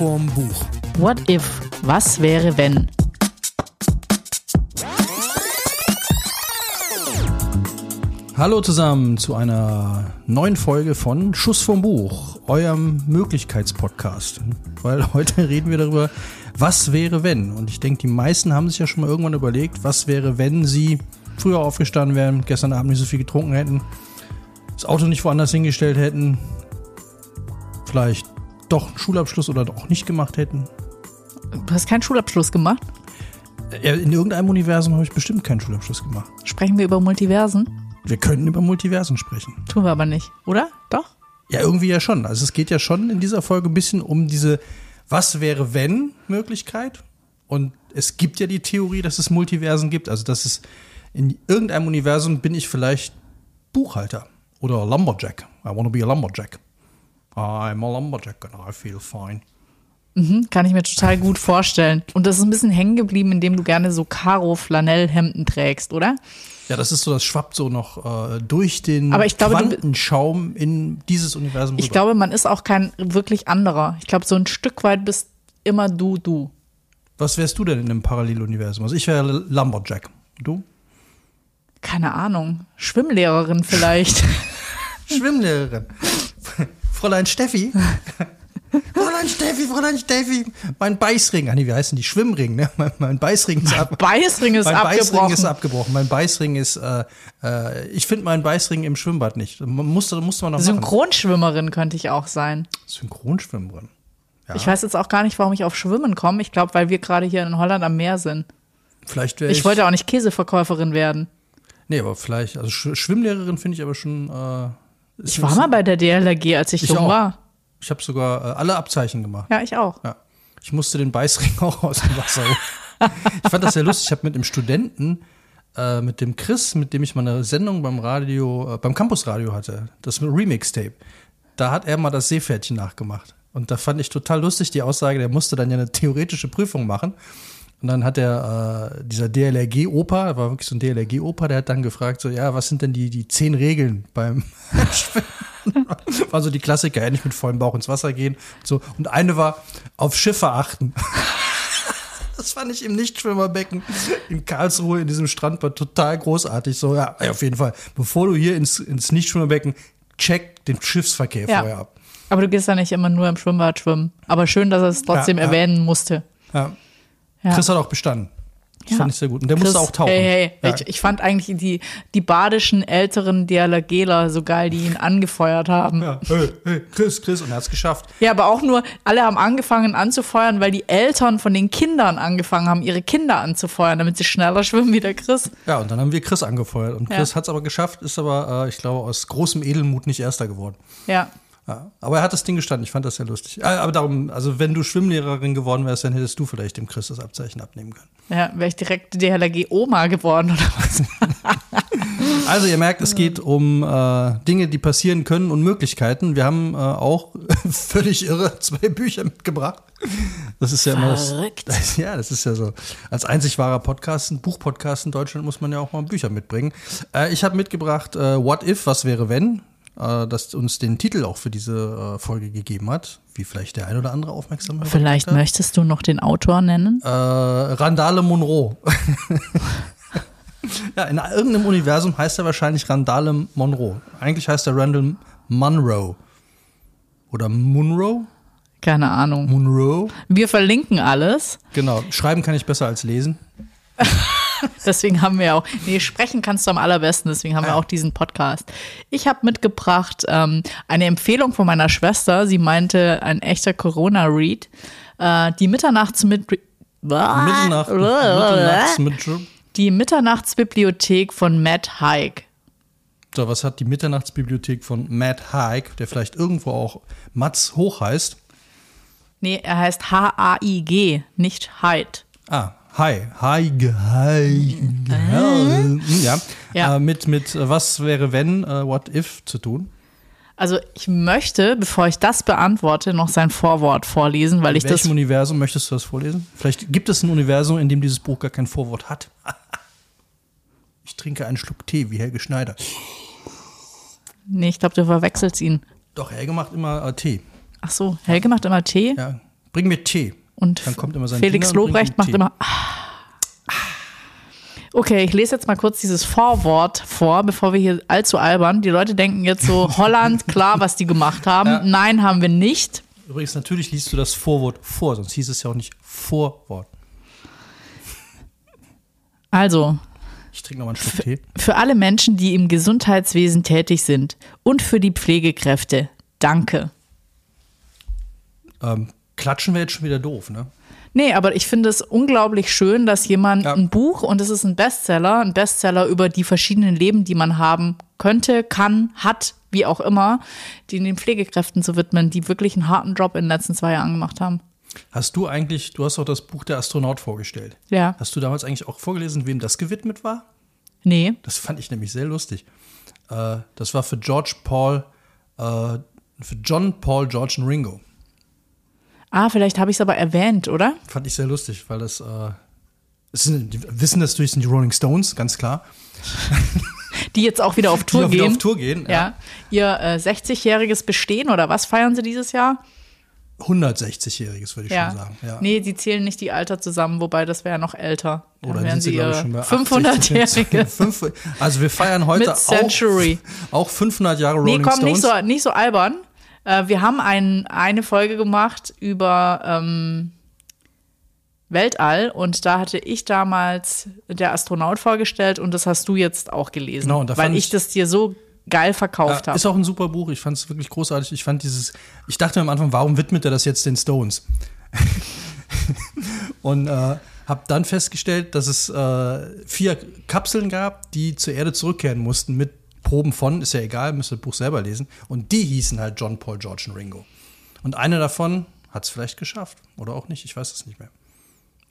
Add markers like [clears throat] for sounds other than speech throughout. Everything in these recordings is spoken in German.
vorm Buch. What if? Was wäre, wenn? Hallo zusammen zu einer neuen Folge von Schuss vom Buch, eurem Möglichkeitspodcast. Weil heute [laughs] reden wir darüber, was wäre wenn. Und ich denke, die meisten haben sich ja schon mal irgendwann überlegt, was wäre, wenn sie früher aufgestanden wären, gestern Abend nicht so viel getrunken hätten, das Auto nicht woanders hingestellt hätten, vielleicht doch einen Schulabschluss oder doch nicht gemacht hätten. Du hast keinen Schulabschluss gemacht? In irgendeinem Universum habe ich bestimmt keinen Schulabschluss gemacht. Sprechen wir über Multiversen? Wir könnten über Multiversen sprechen. Tun wir aber nicht, oder? Doch? Ja, irgendwie ja schon. Also es geht ja schon in dieser Folge ein bisschen um diese Was wäre wenn Möglichkeit. Und es gibt ja die Theorie, dass es Multiversen gibt. Also dass es in irgendeinem Universum bin ich vielleicht Buchhalter oder Lumberjack. I want to be a Lumberjack. I'm a Lumberjack and I feel fine. Mhm, kann ich mir total gut vorstellen. Und das ist ein bisschen hängen geblieben, indem du gerne so Karo-Flanellhemden trägst, oder? Ja, das ist so, das schwappt so noch äh, durch den Aber ich glaube, du- Quantenschaum in dieses Universum Ich rüber. glaube, man ist auch kein wirklich anderer. Ich glaube, so ein Stück weit bist immer du, du. Was wärst du denn in einem Paralleluniversum? Also ich wäre Lumberjack. Du? Keine Ahnung. Schwimmlehrerin vielleicht. [laughs] Schwimmlehrerin. [laughs] Fräulein Steffi. [laughs] Fräulein Steffi, Fräulein Steffi. Mein Beißring. Ah, nee, wie heißen die? Schwimmring, ne? Mein, mein Beißring ist ab. Beißring ist mein Beißring abgebrochen. ist abgebrochen. Mein Beißring ist, äh, äh, ich finde meinen Beißring im Schwimmbad nicht. Musste, musste man noch machen. Synchronschwimmerin könnte ich auch sein. Synchronschwimmerin. Ja. Ich weiß jetzt auch gar nicht, warum ich auf Schwimmen komme. Ich glaube, weil wir gerade hier in Holland am Meer sind. Vielleicht wäre ich. Ich wollte auch nicht Käseverkäuferin werden. Nee, aber vielleicht. Also Sch Schwimmlehrerin finde ich aber schon. Äh, ist Ich war mal bei der DLRG, als ich, Ich jung auch. war. Ich habe sogar äh, alle Abzeichen gemacht. Ja, ich auch. Ja. Ich musste den Beißring [laughs] auch aus dem Wasser holen. Ich fand das sehr lustig. Ich habe mit einem Studenten, äh, mit dem Chris, mit dem ich mal eine Sendung beim Radio, äh, beim Campusradio hatte, das Remix-Tape, da hat er mal das Seepferdchen nachgemacht. Und da fand ich total lustig die Aussage, der musste dann ja eine theoretische Prüfung machen. Und dann hat der, äh, dieser DLRG-Opa, war wirklich so ein DLRG-Opa, der hat dann gefragt, so, ja, was sind denn die, die zehn Regeln beim Schwimmen? [laughs] war so die Klassiker, ja, nicht mit vollem Bauch ins Wasser gehen. Und, so. und eine war, auf Schiffe achten. [laughs] Das fand ich im Nichtschwimmerbecken in Karlsruhe in diesem Strandbad total großartig. So, ja, auf jeden Fall, bevor du hier ins, ins Nichtschwimmerbecken, check den Schiffsverkehr Ja. vorher ab. Aber du gehst ja nicht immer nur im Schwimmbad schwimmen. Aber schön, dass er es trotzdem ja. erwähnen musste. Ja. Ja. Chris hat auch bestanden. Das Ja. fand ich sehr gut. Und der Chris, musste auch tauchen. Hey, hey, Ja. ich, ich fand eigentlich die, die badischen älteren DLRGler so geil, die ihn angefeuert haben. Ja. ja. Hey, hey, Chris, Chris. Und er hat es geschafft. aber auch nur, alle haben angefangen anzufeuern, weil die Eltern von den Kindern angefangen haben, ihre Kinder anzufeuern, damit sie schneller schwimmen wie der Chris. Ja, und dann haben wir Chris angefeuert. Und Ja. Chris hat es aber geschafft, ist aber, äh, ich glaube, aus großem Edelmut nicht Erster geworden. Ja. Ja. Aber er hat das Ding gestanden. Ich fand das sehr lustig. Äh, Aber darum, also wenn du Schwimmlehrerin geworden wärst, dann hättest du vielleicht dem Chris das Abzeichen abnehmen können. Ja, wäre ich direkt DLRG-Oma geworden oder was? [laughs] Also ihr merkt, es geht um äh, Dinge, die passieren können und Möglichkeiten. Wir haben äh, auch [laughs] völlig irre zwei Bücher mitgebracht. Das ist ja immer Verrückt. das. [laughs] Ja, das ist ja so. Als einzig wahrer Podcast, ein Buchpodcast in Deutschland muss man ja auch mal Bücher mitbringen. Äh, ich habe mitgebracht äh, What If, was wäre wenn, äh, das uns den Titel auch für diese äh, Folge gegeben hat. Wie vielleicht der ein oder andere aufmerksam Vielleicht kennt. möchtest du noch den Autor nennen? Äh, Randale Monroe. [laughs] ja, in irgendeinem Universum heißt er wahrscheinlich Randale Monroe. Eigentlich heißt er Randall Monroe. Oder Munro? Keine Ahnung. Monroe? Wir verlinken alles. Genau. Schreiben kann ich besser als lesen. [laughs] [laughs] Deswegen haben wir auch, nee, sprechen kannst du am allerbesten, deswegen haben wir auch diesen Podcast. Ich habe mitgebracht ähm, eine Empfehlung von meiner Schwester. Sie meinte, ein echter Corona-Read. Äh, die Mitternachts mit Mitternacht, Mitternachts mit. Die Mitternachtsbibliothek von Matt Haig. So, was hat die Mitternachtsbibliothek von Matt Haig, der vielleicht irgendwo auch Mats Hoch heißt? Nee, er heißt H-A-I-G, nicht Hyde. Ah, Hi, Haig, Haig, ja, Ja. Äh, mit, mit äh, was wäre wenn, äh, what if zu tun? Also ich möchte, bevor ich das beantworte, noch sein Vorwort vorlesen, weil ich In das welchem Universum möchtest du das vorlesen? Vielleicht gibt es ein Universum, in dem dieses Buch gar kein Vorwort hat. [laughs] Ich trinke einen Schluck Tee, wie Helge Schneider. Nee, ich glaube, du verwechselst ihn. Doch, Helge macht immer äh, Tee. Ach so, Helge macht immer Tee. Ja, Bring mir Tee. Und Dann kommt immer sein Felix Lobrecht macht immer. "Ah." Okay, ich lese jetzt mal kurz dieses Vorwort vor, bevor wir hier allzu albern. Die Leute denken jetzt so, [laughs] Holland, klar, was die gemacht haben. Ja. Nein, haben wir nicht. Übrigens, natürlich liest du das Vorwort vor, sonst hieß es ja auch nicht Vorwort. Also, Ich trinke nochmal einen Schluck Tee. für alle Menschen, die im Gesundheitswesen tätig sind und für die Pflegekräfte, danke. Ähm, klatschen wäre jetzt schon wieder doof, ne? Nee, aber ich finde es unglaublich schön, dass jemand Ja. ein Buch, und es ist ein Bestseller, ein Bestseller über die verschiedenen Leben, die man haben könnte, kann, hat, wie auch immer, die den Pflegekräften zu widmen, die wirklich einen harten Job in den letzten zwei Jahren gemacht haben. Hast du eigentlich, du hast auch das Buch Der Astronaut vorgestellt. Ja. Hast du damals eigentlich auch vorgelesen, wem das gewidmet war? Nee. Das fand ich nämlich sehr lustig. Äh, das war für George Paul, äh, für John Paul, George und Ringo. Ah, vielleicht habe ich es aber erwähnt, oder? Fand ich sehr lustig, weil das, äh, es sind, die wissen das natürlich sind die Rolling Stones, ganz klar. [laughs] Die jetzt auch wieder auf Tour die auch wieder gehen. auf Tour gehen. Ja. Ihr äh, 60-jähriges Bestehen oder was feiern sie dieses Jahr? 160-jähriges, würde ich schon sagen. Ja. Nee, sie zählen nicht die Alter zusammen, wobei das wäre noch älter. Dann Oder wären sind sie, sie glaube ich, ihr schon bei 500-jährige. 500 Also wir feiern [laughs] heute auch, [laughs] auch 500 Jahre Rolling Nee, komm, Stones. nicht so, nicht so albern. Äh, wir haben ein, eine Folge gemacht über ähm, Weltall und da hatte ich damals der Astronaut vorgestellt und das hast du jetzt auch gelesen, Genau, und da weil ich, ich- das dir so geil verkauft Ja, habe. ist auch ein super Buch. Ich fand es wirklich großartig. Ich fand dieses, ich dachte mir am Anfang, warum widmet er das jetzt den Stones? [laughs] Und äh, habe dann festgestellt, dass es äh, vier Kapseln gab, die zur Erde zurückkehren mussten mit Proben von, ist ja egal, müsst ihr das Buch selber lesen. Und die hießen halt John, Paul, George und Ringo. Und eine davon hat es vielleicht geschafft. Oder auch nicht, ich weiß es nicht mehr.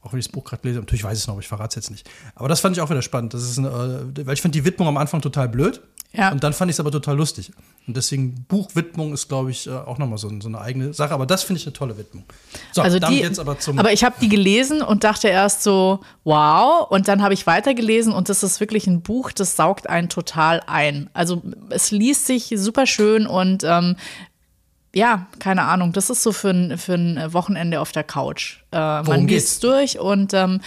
Auch wenn ich das Buch gerade lese, natürlich weiß ich es noch, aber ich verrate es jetzt nicht. Aber das fand ich auch wieder spannend. Das ist eine, äh, weil ich fand die Widmung am Anfang total blöd. Ja. Und dann fand ich es aber total lustig. Und deswegen Buchwidmung ist, glaube ich, äh, auch nochmal so, so eine eigene Sache. Aber das finde ich eine tolle Widmung. So, also die, jetzt aber zum. aber ich habe die gelesen und dachte erst so, wow. Und dann habe ich weitergelesen und das ist wirklich ein Buch, das saugt einen total ein. Also es liest sich super schön und ähm, ja, keine Ahnung. Das ist so für ein, für ein Wochenende auf der Couch. Äh, man liest geht's? durch und ähm,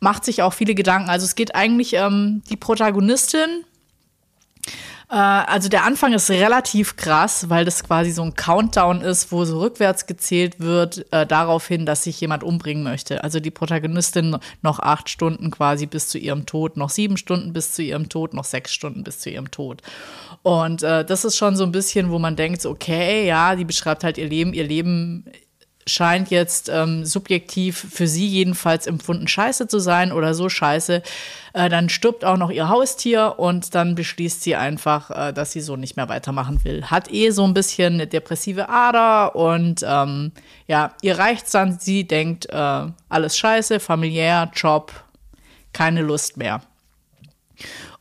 macht sich auch viele Gedanken. Also es geht eigentlich ähm, die Protagonistin. Äh, also der Anfang ist relativ krass, weil das quasi so ein Countdown ist, wo so rückwärts gezählt wird, äh, darauf hin, dass sich jemand umbringen möchte. Also die Protagonistin noch acht Stunden quasi bis zu ihrem Tod, noch sieben Stunden bis zu ihrem Tod, noch sechs Stunden bis zu ihrem Tod. Und äh, das ist schon so ein bisschen, wo man denkt, okay, ja, die beschreibt halt ihr Leben, ihr Leben scheint jetzt ähm, subjektiv für sie jedenfalls empfunden scheiße zu sein oder so scheiße. Äh, dann stirbt auch noch ihr Haustier und dann beschließt sie einfach, äh, dass sie so nicht mehr weitermachen will. Hat eh so ein bisschen eine depressive Ader und ähm, ja, ihr reicht's dann. Sie denkt, äh, alles scheiße, familiär, Job, keine Lust mehr.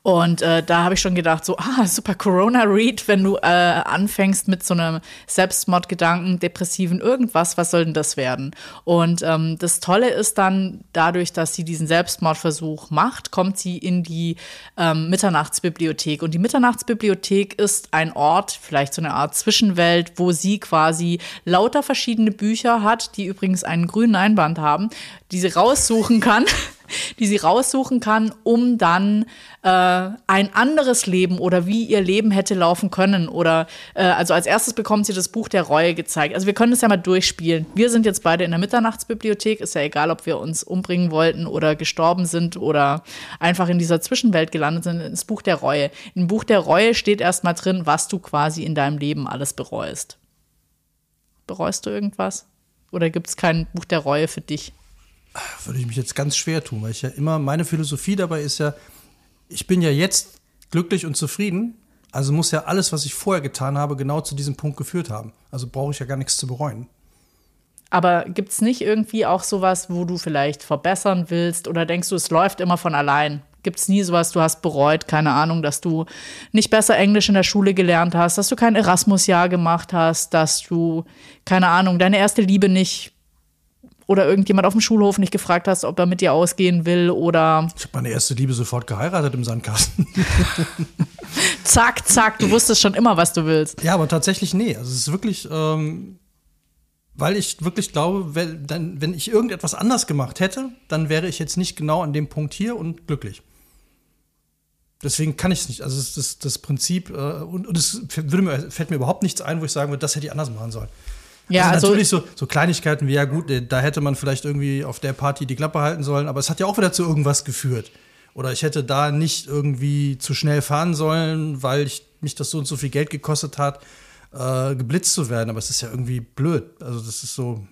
Und äh, da habe ich schon gedacht, so, ah, super Corona-Read, wenn du äh, anfängst mit so einem Selbstmordgedanken, depressiven irgendwas, was soll denn das werden? Und ähm, das Tolle ist dann, dadurch, dass sie diesen Selbstmordversuch macht, kommt sie in die ähm, Mitternachtsbibliothek. Und die Mitternachtsbibliothek ist ein Ort, vielleicht so eine Art Zwischenwelt, wo sie quasi lauter verschiedene Bücher hat, die übrigens einen grünen Einband haben, die sie raussuchen kann. [laughs] die sie raussuchen kann, um dann äh, ein anderes Leben oder wie ihr Leben hätte laufen können. Oder äh, also als erstes bekommt sie das Buch der Reue gezeigt. Also wir können das ja mal durchspielen. Wir sind jetzt beide in der Mitternachtsbibliothek. Ist ja egal, ob wir uns umbringen wollten oder gestorben sind oder einfach in dieser Zwischenwelt gelandet sind. Das Buch der Reue. Im Buch der Reue steht erstmal drin, was du quasi in deinem Leben alles bereust. Bereust du irgendwas? Oder gibt es kein Buch der Reue für dich? Würde ich mich jetzt ganz schwer tun, weil ich ja immer, meine Philosophie dabei ist ja, ich bin ja jetzt glücklich und zufrieden, also muss ja alles, was ich vorher getan habe, genau zu diesem Punkt geführt haben. Also brauche ich ja gar nichts zu bereuen. Aber gibt es nicht irgendwie auch sowas, wo du vielleicht verbessern willst oder denkst du, es läuft immer von allein? Gibt es nie sowas, du hast bereut, keine Ahnung, dass du nicht besser Englisch in der Schule gelernt hast, dass du kein Erasmus-Jahr gemacht hast, dass du, keine Ahnung, deine erste Liebe nicht oder irgendjemand auf dem Schulhof nicht gefragt hast, ob er mit dir ausgehen will oder Ich habe meine erste Liebe sofort geheiratet im Sandkasten. [laughs] zack, zack, du wusstest schon immer, was du willst. ja, aber tatsächlich nee. Also es ist wirklich, ähm, weil ich wirklich glaube, wenn, dann, wenn ich irgendetwas anders gemacht hätte, dann wäre ich jetzt nicht genau an dem Punkt hier und glücklich. Deswegen kann ich es nicht. Also das, das, das Prinzip, äh, und, es würde mir, fällt mir überhaupt nichts ein, wo ich sagen würde, das hätte ich anders machen sollen. Ja, also, natürlich so, so Kleinigkeiten wie, ja gut, äh, da hätte man vielleicht irgendwie auf der Party die Klappe halten sollen, aber es hat ja auch wieder zu irgendwas geführt. Oder ich hätte da nicht irgendwie zu schnell fahren sollen, weil ich, mich das so und so viel Geld gekostet hat, äh, geblitzt zu werden. Aber es ist ja irgendwie blöd. Also das ist so,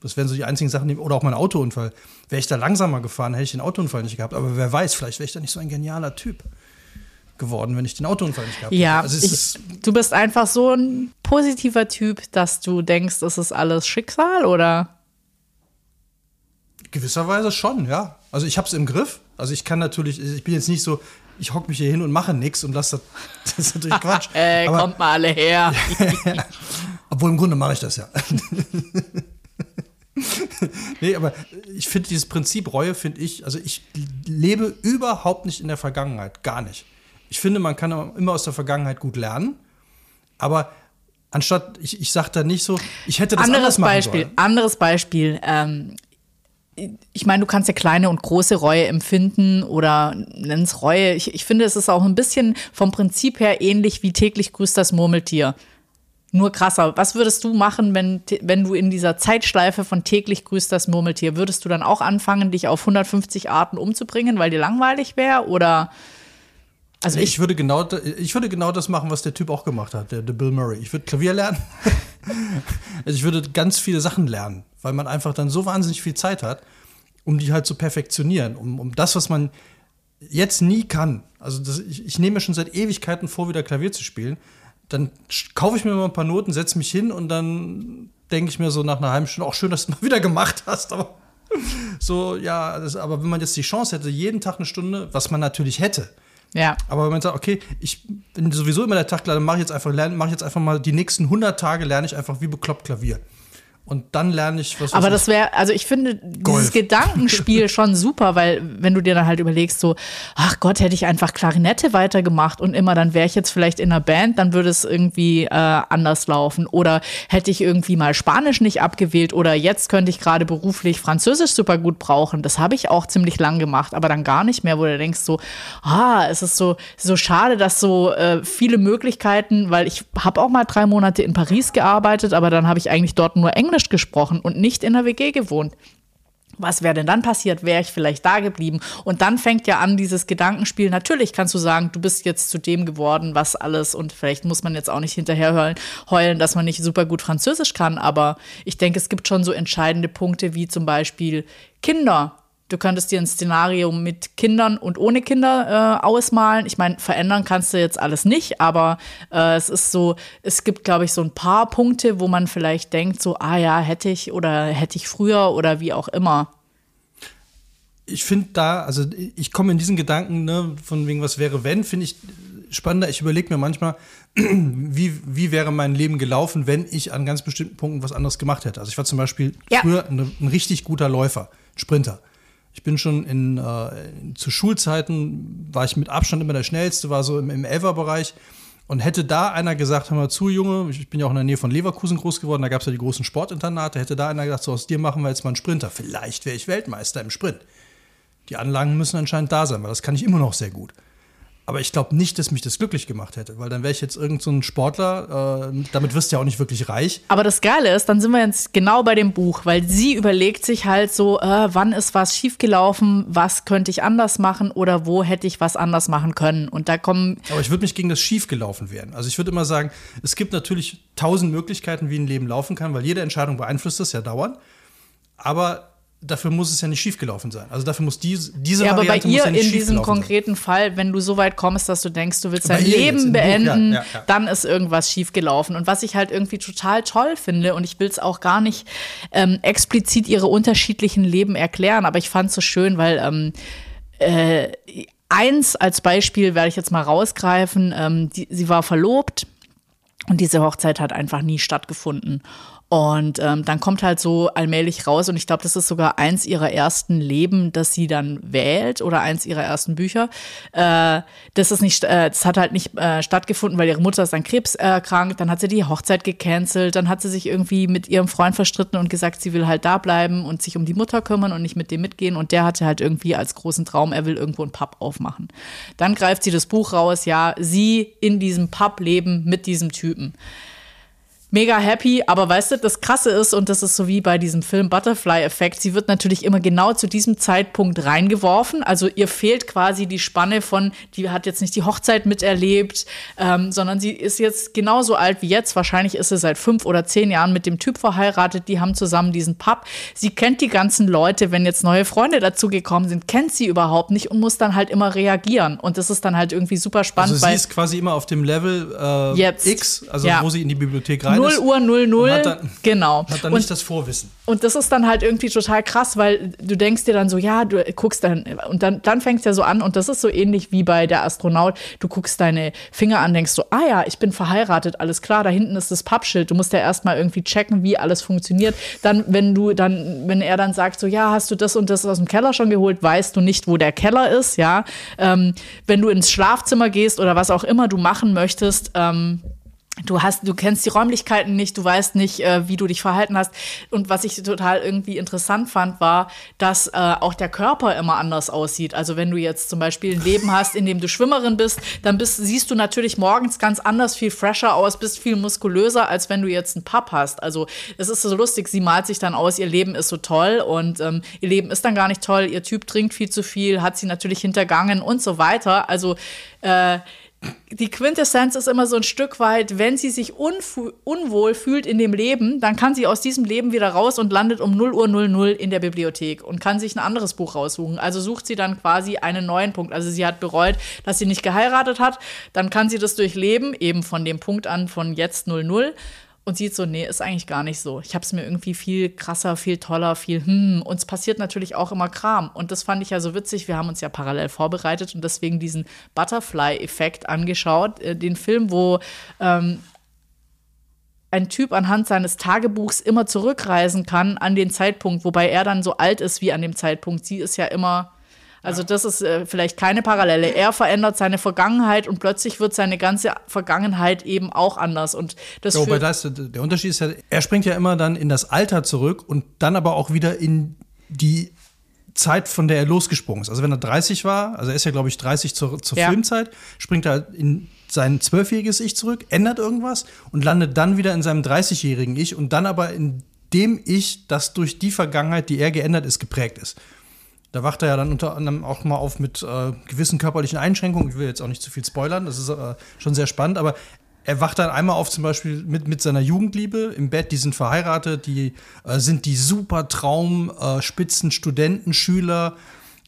das wären so die einzigen Sachen, die, oder auch mein Autounfall. Wäre ich da langsamer gefahren, hätte ich den Autounfall nicht gehabt. Aber wer weiß, vielleicht wäre ich da nicht so ein genialer Typ geworden, wenn ich den Autounfall nicht gehabt ja, hätte. Also ich, du bist einfach so ein positiver Typ, dass du denkst, es ist alles Schicksal, oder? Gewisserweise schon, ja. Also ich habe es im Griff. Also ich kann natürlich, ich bin jetzt nicht so, ich hocke mich hier hin und mache nichts und lasse das, [laughs] das ist natürlich [laughs] Quatsch. äh, Aber, kommt mal alle her. [laughs] Obwohl im Grunde mache ich das ja. nee, aber ich finde dieses Prinzip Reue, finde ich, also ich lebe überhaupt nicht in der Vergangenheit, gar nicht. Ich finde, man kann immer aus der Vergangenheit gut lernen, aber anstatt, ich, ich sage da nicht so, ich hätte das anderes anders machen Beispiel, sollen. Anderes Beispiel, ähm, ich meine, du kannst ja kleine und große Reue empfinden oder nenn's Reue. Ich, ich finde, es ist auch ein bisschen vom Prinzip her ähnlich wie täglich grüßt das Murmeltier. Nur krasser. Was würdest du machen, wenn, wenn du in dieser Zeitschleife von täglich grüßt das Murmeltier, würdest du dann auch anfangen, dich auf 150 Arten umzubringen, weil dir langweilig wäre? Oder also ich, ich, würde genau, ich würde genau das machen, was der Typ auch gemacht hat, der, der Bill Murray. Ich würde Klavier lernen. [laughs] also ich würde ganz viele Sachen lernen weil man einfach dann so wahnsinnig viel Zeit hat, um die halt zu perfektionieren, um, um das, was man jetzt nie kann. Also das, ich, ich nehme mir schon seit Ewigkeiten vor, wieder Klavier zu spielen. Dann kaufe ich mir mal ein paar Noten, setze mich hin und dann denke ich mir so nach einer halben Stunde, auch schön, dass du mal [laughs] wieder gemacht hast, aber [laughs] so, ja, das, aber wenn man jetzt die Chance hätte, jeden Tag eine Stunde, was man natürlich hätte. Ja. Aber wenn man sagt, okay, ich bin sowieso immer der Tag klar, dann mache ich jetzt einfach, mache ich jetzt einfach mal die nächsten 100 Tage lerne ich einfach wie bekloppt Klavier und dann lerne ich was. Aber das wäre, also ich finde Golf. dieses Gedankenspiel [laughs] schon super, weil wenn du dir dann halt überlegst, so, ach Gott, hätte ich einfach Klarinette weitergemacht und immer, dann wäre ich jetzt vielleicht in einer Band, dann würde es irgendwie äh, anders laufen. Oder hätte ich irgendwie mal Spanisch nicht abgewählt oder jetzt könnte ich gerade beruflich Französisch super gut brauchen. Das habe ich auch ziemlich lang gemacht, aber dann gar nicht mehr, wo du denkst so, ah, es ist so, so schade, dass so äh, viele Möglichkeiten, weil ich habe auch mal drei Monate in Paris gearbeitet, aber dann habe ich eigentlich dort nur Englisch Englisch gesprochen und nicht in der WG gewohnt. Was wäre denn dann passiert? Wäre ich vielleicht da geblieben? Und dann fängt ja an dieses Gedankenspiel. Natürlich kannst du sagen, du bist jetzt zu dem geworden, was alles. Und vielleicht muss man jetzt auch nicht hinterher heulen, dass man nicht super gut Französisch kann. Aber ich denke, es gibt schon so entscheidende Punkte wie zum Beispiel Kinder. Du könntest dir ein Szenario mit Kindern und ohne Kinder äh, ausmalen. Ich meine, verändern kannst du jetzt alles nicht, aber äh, es ist so, es gibt, glaube ich, so ein paar Punkte, wo man vielleicht denkt, so, ah ja, hätte ich oder hätte ich früher oder wie auch immer. Ich finde da, also ich komme in diesen Gedanken, ne, von wegen, was wäre, wenn, finde ich spannender. Ich überlege mir manchmal, [clears throat] wie, wie wäre mein Leben gelaufen, wenn ich an ganz bestimmten Punkten was anderes gemacht hätte. Also ich war zum Beispiel ja. früher ein, ein richtig guter Läufer, Sprinter. Ich bin schon in, äh, zu Schulzeiten, war ich mit Abstand immer der Schnellste, war so im, im Elferbereich. Und hätte da einer gesagt, hör mal zu, Junge, ich bin ja auch in der Nähe von Leverkusen groß geworden, da gab es ja die großen Sportinternate, hätte da einer gesagt, so aus dir machen wir jetzt mal einen Sprinter. Vielleicht wäre ich Weltmeister im Sprint. Die Anlagen müssen anscheinend da sein, weil das kann ich immer noch sehr gut. Aber ich glaube nicht, dass mich das glücklich gemacht hätte, weil dann wäre ich jetzt irgend so ein Sportler, äh, damit wirst du ja auch nicht wirklich reich. Aber das Geile ist, dann sind wir jetzt genau bei dem Buch, weil sie überlegt sich halt so, äh, wann ist was schiefgelaufen, was könnte ich anders machen oder wo hätte ich was anders machen können. Und da kommen. Aber ich würde mich gegen das schiefgelaufen werden. Also ich würde immer sagen, es gibt natürlich tausend Möglichkeiten, wie ein Leben laufen kann, weil jede Entscheidung beeinflusst das ja dauernd. Aber dafür muss es ja nicht schiefgelaufen sein. Also dafür muss diese, diese ja, Variante aber bei ihr ja in diesem konkreten sein. Fall, wenn du so weit kommst, dass du denkst, du willst dein Leben beenden, ja, ja, dann ist irgendwas schiefgelaufen. Und was ich halt irgendwie total toll finde, und ich will es auch gar nicht ähm, explizit ihre unterschiedlichen Leben erklären, aber ich fand es so schön, weil ähm, äh, eins als Beispiel werde ich jetzt mal rausgreifen. Ähm, die, sie war verlobt Und diese Hochzeit hat einfach nie stattgefunden. Und ähm, dann kommt halt so allmählich raus, und ich glaube, das ist sogar eins ihrer ersten Leben, das sie dann wählt oder eins ihrer ersten Bücher. Äh, das ist nicht, äh, das hat halt nicht äh, stattgefunden, weil ihre Mutter ist an Krebs erkrankt. Dann hat sie die Hochzeit gecancelt. Dann hat sie sich irgendwie mit ihrem Freund verstritten und gesagt, sie will halt da bleiben und sich um die Mutter kümmern und nicht mit dem mitgehen. Und der hatte halt irgendwie als großen Traum, er will irgendwo einen Pub aufmachen. Dann greift sie das Buch raus, ja, sie in diesem Pub leben mit diesem Typen mega happy. Aber weißt du, das Krasse ist, und das ist so wie bei diesem Film Butterfly-Effekt, sie wird natürlich immer genau zu diesem Zeitpunkt reingeworfen. Also ihr fehlt quasi die Spanne von, die hat jetzt nicht die Hochzeit miterlebt, ähm, sondern sie ist jetzt genauso alt wie jetzt. Wahrscheinlich ist sie seit fünf oder zehn Jahren mit dem Typ verheiratet. Die haben zusammen diesen Pub. Sie kennt die ganzen Leute, wenn jetzt neue Freunde dazugekommen sind, kennt sie überhaupt nicht und muss dann halt immer reagieren. Und das ist dann halt irgendwie super spannend. Also sie ist quasi immer auf dem Level äh, X, also ja. wo sie in die Bibliothek rein 0 Uhr 00. Hat dann, genau. Hat dann nicht das Vorwissen. Und das ist dann halt irgendwie total krass, weil du denkst dir dann so, ja, du guckst dann, und dann, dann fängst ja so an, und das ist so ähnlich wie bei der Astronaut, du guckst deine Finger an, denkst so, ah ja, ich bin verheiratet, alles klar, da hinten ist das Pappschild. Du musst ja erstmal irgendwie checken, wie alles funktioniert. Dann, wenn du dann, wenn er dann sagt, so, ja, hast du das und das aus dem Keller schon geholt, weißt du nicht, wo der Keller ist, ja. Ähm, wenn du ins Schlafzimmer gehst oder was auch immer du machen möchtest, ähm, Du hast, du kennst die Räumlichkeiten nicht, du weißt nicht, äh, wie du dich verhalten hast. Und was ich total irgendwie interessant fand, war, dass äh, auch der Körper immer anders aussieht. Also wenn du jetzt zum Beispiel ein Leben hast, in dem du Schwimmerin bist, dann bist, siehst du natürlich morgens ganz anders, viel fresher aus, bist viel muskulöser, als wenn du jetzt einen Pub hast. Also es ist so lustig, sie malt sich dann aus, ihr Leben ist so toll und ähm, ihr Leben ist dann gar nicht toll, ihr Typ trinkt viel zu viel, hat sie natürlich hintergangen und so weiter. Also äh, die Quintessenz ist immer so ein Stück weit, wenn sie sich unwohl fühlt in dem Leben, dann kann sie aus diesem Leben wieder raus und landet um 0 Uhr 00 in der Bibliothek und kann sich ein anderes Buch raussuchen. Also sucht sie dann quasi einen neuen Punkt. Also sie hat bereut, dass sie nicht geheiratet hat, dann kann sie das durchleben, eben von dem Punkt an von jetzt 00 und sieht so, nee, ist eigentlich gar nicht so. Ich habe es mir irgendwie viel krasser, viel toller, viel hm. Uns passiert natürlich auch immer Kram. Und das fand ich ja so witzig. Wir haben uns ja parallel vorbereitet und deswegen diesen Butterfly-Effekt angeschaut. Äh, den Film, wo ähm, ein Typ anhand seines Tagebuchs immer zurückreisen kann an den Zeitpunkt, wobei er dann so alt ist wie an dem Zeitpunkt. Sie ist ja immer also das ist äh, vielleicht keine Parallele. Er verändert seine Vergangenheit und plötzlich wird seine ganze Vergangenheit eben auch anders. Und das ja, wobei das, der Unterschied ist ja, er springt ja immer dann in das Alter zurück und dann aber auch wieder in die Zeit, von der er losgesprungen ist. Also wenn er 30 war, also er ist ja, glaube ich, 30 zur, zur ja. Filmzeit, springt er in sein zwölfjähriges Ich zurück, ändert irgendwas und landet dann wieder in seinem 30-jährigen Ich und dann aber in dem Ich, das durch die Vergangenheit, die er geändert ist, geprägt ist. Da wacht er ja dann unter anderem auch mal auf mit äh, gewissen körperlichen Einschränkungen. Ich will jetzt auch nicht zu viel spoilern, das ist äh, schon sehr spannend, aber er wacht dann einmal auf, zum Beispiel mit, mit seiner Jugendliebe im Bett, die sind verheiratet, die äh, sind die super Traumspitzen äh, Studenten, Schüler,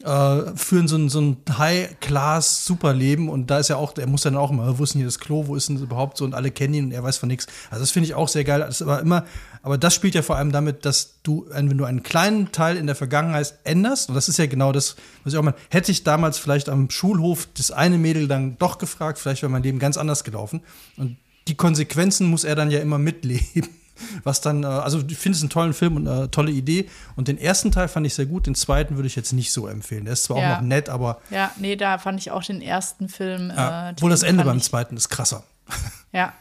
äh, führen so ein, so ein High-Class-Superleben und da ist ja auch, er muss dann auch immer, wo ist denn hier das Klo, wo ist denn das überhaupt so und alle kennen ihn und er weiß von nichts. Also das finde ich auch sehr geil. Das aber immer, aber das spielt ja vor allem damit, dass du, wenn du einen kleinen Teil in der Vergangenheit änderst, und das ist ja genau das, was ich auch meine, hätte ich damals vielleicht am Schulhof das eine Mädel dann doch gefragt, vielleicht wäre mein Leben ganz anders gelaufen. Und die Konsequenzen muss er dann ja immer mitleben. Was dann, äh, also ich finde es einen tollen Film und eine tolle Idee. Und den ersten Teil fand ich sehr gut, den zweiten würde ich jetzt nicht so empfehlen. Der ist zwar ja. auch noch nett, aber. Ja, nee, da fand ich auch den ersten Film. Ja, äh, obwohl das Ende beim zweiten ist krasser. Ja,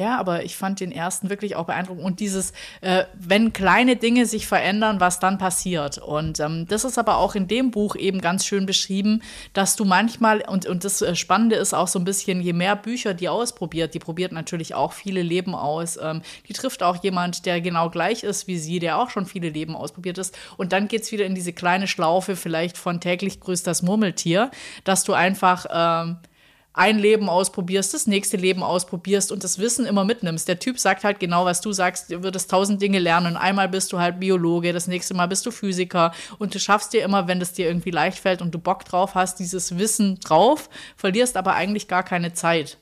ja, aber ich fand den ersten wirklich auch beeindruckend. Und dieses, äh, wenn kleine Dinge sich verändern, was dann passiert. Und ähm, das ist aber auch in dem Buch eben ganz schön beschrieben, dass du manchmal, und, und das äh, Spannende ist auch so ein bisschen, je mehr Bücher die ausprobiert, die probiert natürlich auch viele Leben aus. Ähm, die trifft auch jemand, der genau gleich ist wie sie, der auch schon viele Leben ausprobiert ist. Und dann geht es wieder in diese kleine Schlaufe vielleicht von täglich grüßt das Murmeltier, dass du einfach ähm, ein Leben ausprobierst, das nächste Leben ausprobierst und das Wissen immer mitnimmst. Der Typ sagt halt genau, was du sagst, du würdest tausend Dinge lernen. Einmal bist du halt Biologe, das nächste Mal bist du Physiker und du schaffst dir immer, wenn es dir irgendwie leicht fällt und du Bock drauf hast, dieses Wissen drauf, verlierst aber eigentlich gar keine Zeit.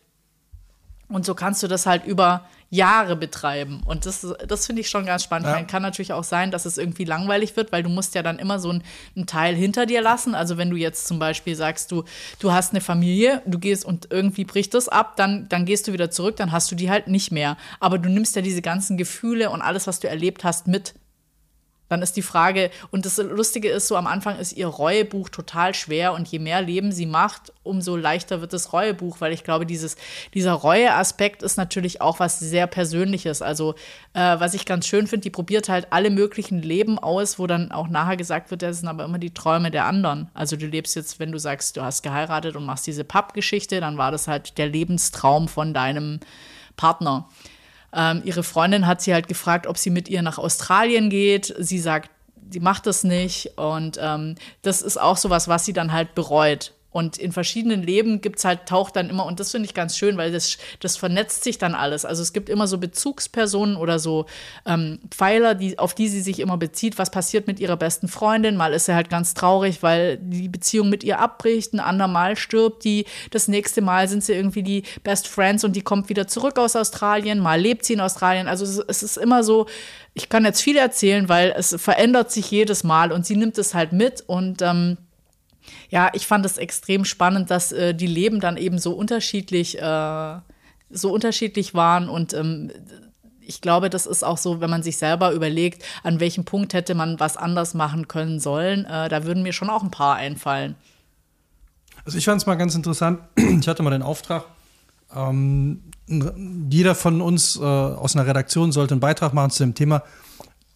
Und so kannst du das halt über Jahre betreiben. Und das, das finde ich schon ganz spannend. Ja. Man kann natürlich auch sein, dass es irgendwie langweilig wird, weil du musst ja dann immer so einen, einen Teil hinter dir lassen. Also wenn du jetzt zum Beispiel sagst, du, du hast eine Familie, du gehst und irgendwie bricht das ab, dann, dann gehst du wieder zurück, dann hast du die halt nicht mehr. Aber du nimmst ja diese ganzen Gefühle und alles, was du erlebt hast, mit. Dann ist die Frage, und das Lustige ist, so am Anfang ist ihr Reuebuch total schwer und je mehr Leben sie macht, umso leichter wird das Reuebuch, weil ich glaube, dieses, dieser Reue-Aspekt ist natürlich auch was sehr Persönliches. Also, äh, was ich ganz schön finde, die probiert halt alle möglichen Leben aus, wo dann auch nachher gesagt wird, das sind aber immer die Träume der anderen. Also, du lebst jetzt, wenn du sagst, du hast geheiratet und machst diese Pappgeschichte, dann war das halt der Lebenstraum von deinem Partner. Ähm, ihre Freundin hat sie halt gefragt, ob sie mit ihr nach Australien geht. Sie sagt, sie macht das nicht. Und ähm, das ist auch sowas, was sie dann halt bereut. Und in verschiedenen Leben gibt's halt, taucht dann immer, und das finde ich ganz schön, weil das, das vernetzt sich dann alles. Also es gibt immer so Bezugspersonen oder so ähm, Pfeiler, die, auf die sie sich immer bezieht. Was passiert mit ihrer besten Freundin? Mal ist sie halt ganz traurig, weil die Beziehung mit ihr abbricht. Ein andermal stirbt die. Das nächste Mal sind sie irgendwie die Best Friends und die kommt wieder zurück aus Australien. Mal lebt sie in Australien. Also es, es ist immer so, ich kann jetzt viel erzählen, weil es verändert sich jedes Mal und sie nimmt es halt mit und ähm, ja, ich fand es extrem spannend, dass äh, die Leben dann eben so unterschiedlich, äh, so unterschiedlich waren und ähm, ich glaube, das ist auch so, wenn man sich selber überlegt, an welchem Punkt hätte man was anders machen können sollen, äh, da würden mir schon auch ein paar einfallen. Also ich fand es mal ganz interessant. [clears throat] Ich hatte mal den Auftrag, ähm, jeder von uns äh, aus einer Redaktion sollte einen Beitrag machen zu dem Thema,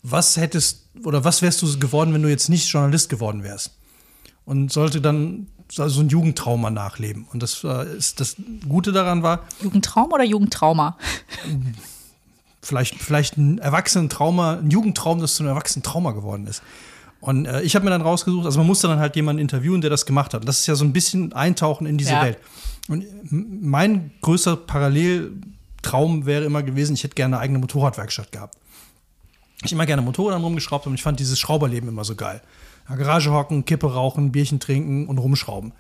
was hättest oder was wärst du geworden, wenn du jetzt nicht Journalist geworden wärst? Und sollte dann so ein Jugendtrauma nachleben. Und das äh, ist das Gute daran war, Jugendtraum oder Jugendtrauma? vielleicht, vielleicht ein Erwachsenentrauma, ein Jugendtraum, das zu einem Erwachsenentrauma geworden ist. Und äh, ich habe mir dann rausgesucht, also man musste dann halt jemanden interviewen, der das gemacht hat. Das ist ja so ein bisschen Eintauchen in diese Ja. Welt. Und m- mein größter Paralleltraum wäre immer gewesen, ich hätte gerne eine eigene Motorradwerkstatt gehabt. Ich immer gerne Motorrädern rumgeschraubt und ich fand dieses Schrauberleben immer so geil. In der Garage hocken, Kippe rauchen, Bierchen trinken und rumschrauben.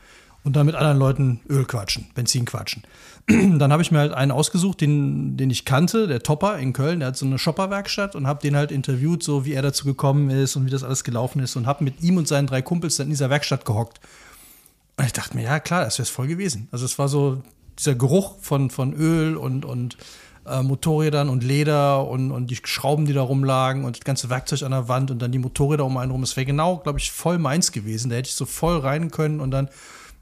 Und dann mit anderen Leuten Öl quatschen, Benzin quatschen. [clears throat] dann habe ich mir halt einen ausgesucht, den, den ich kannte, der Topper in Köln, der hat so eine Shopperwerkstatt und habe den halt interviewt, so wie er dazu gekommen ist und wie das alles gelaufen ist und habe mit ihm und seinen drei Kumpels dann in dieser Werkstatt gehockt. Und ich dachte mir, ja klar, das wäre es voll gewesen. Also es war so dieser Geruch von, von Öl und, und äh, Motorrädern und Leder und, und die Schrauben, die da rumlagen und das ganze Werkzeug an der Wand und dann die Motorräder um einen rum. Es wäre genau, glaube ich, voll meins gewesen. Da hätte ich so voll rein können und dann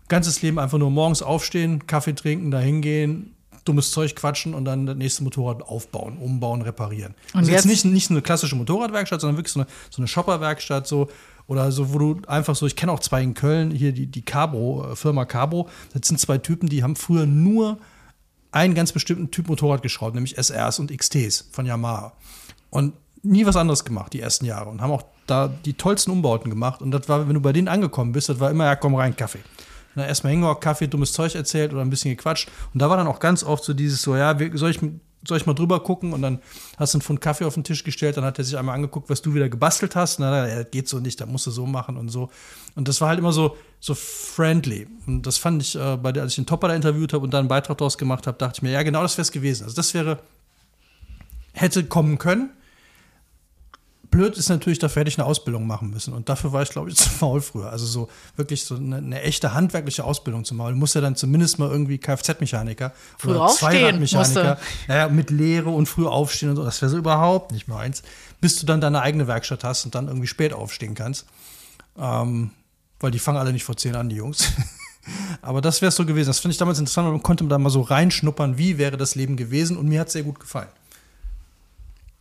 ganzes Leben einfach nur morgens aufstehen, Kaffee trinken, da hingehen, dummes Zeug quatschen und dann das nächste Motorrad aufbauen, umbauen, reparieren. Und also jetzt jetzt- nicht, nicht eine klassische Motorradwerkstatt, sondern wirklich so eine, so eine Shopperwerkstatt so oder so, wo du einfach so, ich kenne auch zwei in Köln, hier die, die Cabro, äh, Firma Cabro, das sind zwei Typen, die haben früher nur einen ganz bestimmten Typ Motorrad geschraubt, nämlich SRs und XTs von Yamaha. Und nie was anderes gemacht, die ersten Jahre. Und haben auch da die tollsten Umbauten gemacht. Und das war, wenn du bei denen angekommen bist, das war immer, ja, komm rein, Kaffee. Und dann erstmal hingehockt, Kaffee, dummes Zeug erzählt oder ein bisschen gequatscht. Und da war dann auch ganz oft so dieses so, ja, soll ich, soll ich mal drüber gucken? Und dann hast du einen Pfund Kaffee auf den Tisch gestellt, dann hat er sich einmal angeguckt, was du wieder gebastelt hast. Dann, er, ja, geht so nicht, da musst du so machen und so. Und das war halt immer so, so friendly. Und das fand ich, äh, bei der, als ich den Topper da interviewt habe und da einen Beitrag draus gemacht habe, dachte ich mir, ja, genau das wäre es gewesen. Also das wäre, hätte kommen können. Blöd ist natürlich, dafür hätte ich eine Ausbildung machen müssen. Und dafür war ich, glaube ich, [laughs] zu faul früher. Also so wirklich so eine, eine echte handwerkliche Ausbildung zu machen. Du musst ja dann zumindest mal irgendwie Kfz-Mechaniker aufstehen Zweiradmechaniker. Naja, mit Lehre und früh aufstehen und so. Das wäre so überhaupt nicht meins. Bis du dann deine eigene Werkstatt hast und dann irgendwie spät aufstehen kannst. Ähm, weil die fangen alle nicht vor zehn an, die Jungs. [laughs] Aber das wäre so gewesen. Das finde ich damals interessant, weil man konnte da mal so reinschnuppern, wie wäre das Leben gewesen. Und mir hat es sehr gut gefallen.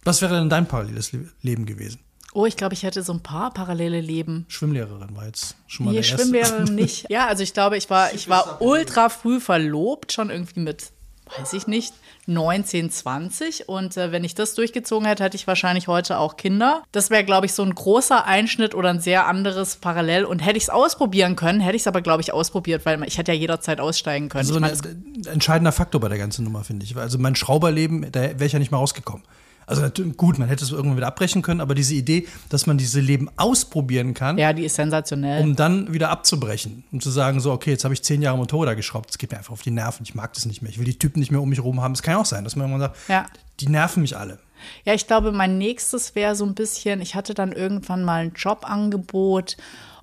Was wäre denn dein paralleles Le Leben gewesen? Oh, ich glaube, ich hätte so ein paar parallele Leben. Schwimmlehrerin war jetzt schon mal Nee, der erste. Schwimmlehrerin nicht. [laughs] Ja, also ich glaube, ich war, ich war ultra früh verlobt, schon irgendwie mit, weiß ich nicht, 19, 20. Und äh, wenn ich das durchgezogen hätte, hätte ich wahrscheinlich heute auch Kinder. Das wäre, glaube ich, so ein großer Einschnitt oder ein sehr anderes Parallel. Und hätte ich es ausprobieren können, hätte ich es aber, glaube ich, ausprobiert, weil ich hätte ja jederzeit aussteigen können. Also ich ein mein, das- entscheidender Faktor bei der ganzen Nummer, finde ich. Also mein Schrauberleben, da wäre ich ja nicht mehr rausgekommen. Also gut, man hätte es irgendwann wieder abbrechen können, aber diese Idee, dass man diese Leben ausprobieren kann, ja, die ist sensationell. um dann wieder abzubrechen. Um zu sagen, so, okay, jetzt habe ich zehn Jahre Motorräder geschraubt, das geht mir einfach auf die Nerven, ich mag das nicht mehr, ich will die Typen nicht mehr um mich herum haben. Es kann ja auch sein, dass man irgendwann sagt, Ja. die nerven mich alle. Ja, ich glaube, mein nächstes wäre so ein bisschen, ich hatte dann irgendwann mal ein Jobangebot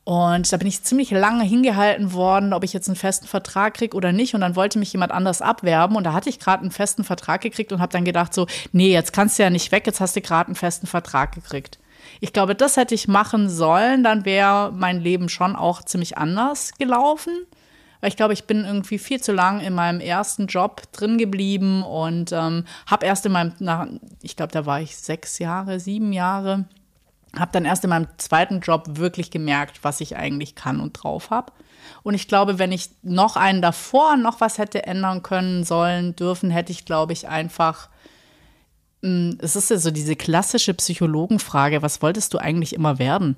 und da bin ich ziemlich lange hingehalten worden, ob ich jetzt einen festen Vertrag kriege oder nicht. Und dann wollte mich jemand anders abwerben. Und da hatte ich gerade einen festen Vertrag gekriegt und habe dann gedacht, so, nee, jetzt kannst du ja nicht weg, jetzt hast du gerade einen festen Vertrag gekriegt. Ich glaube, das hätte ich machen sollen, dann wäre mein Leben schon auch ziemlich anders gelaufen. Weil ich glaube, ich bin irgendwie viel zu lang in meinem ersten Job drin geblieben und ähm, habe erst in meinem, nach, ich glaube, da war ich sechs Jahre, sieben Jahre, habe dann erst in meinem zweiten Job wirklich gemerkt, was ich eigentlich kann und drauf habe. Und ich glaube, wenn ich noch einen davor noch was hätte ändern können, sollen, dürfen, hätte ich, glaube ich, einfach. Mm, es ist ja so diese klassische Psychologenfrage: Was wolltest du eigentlich immer werden?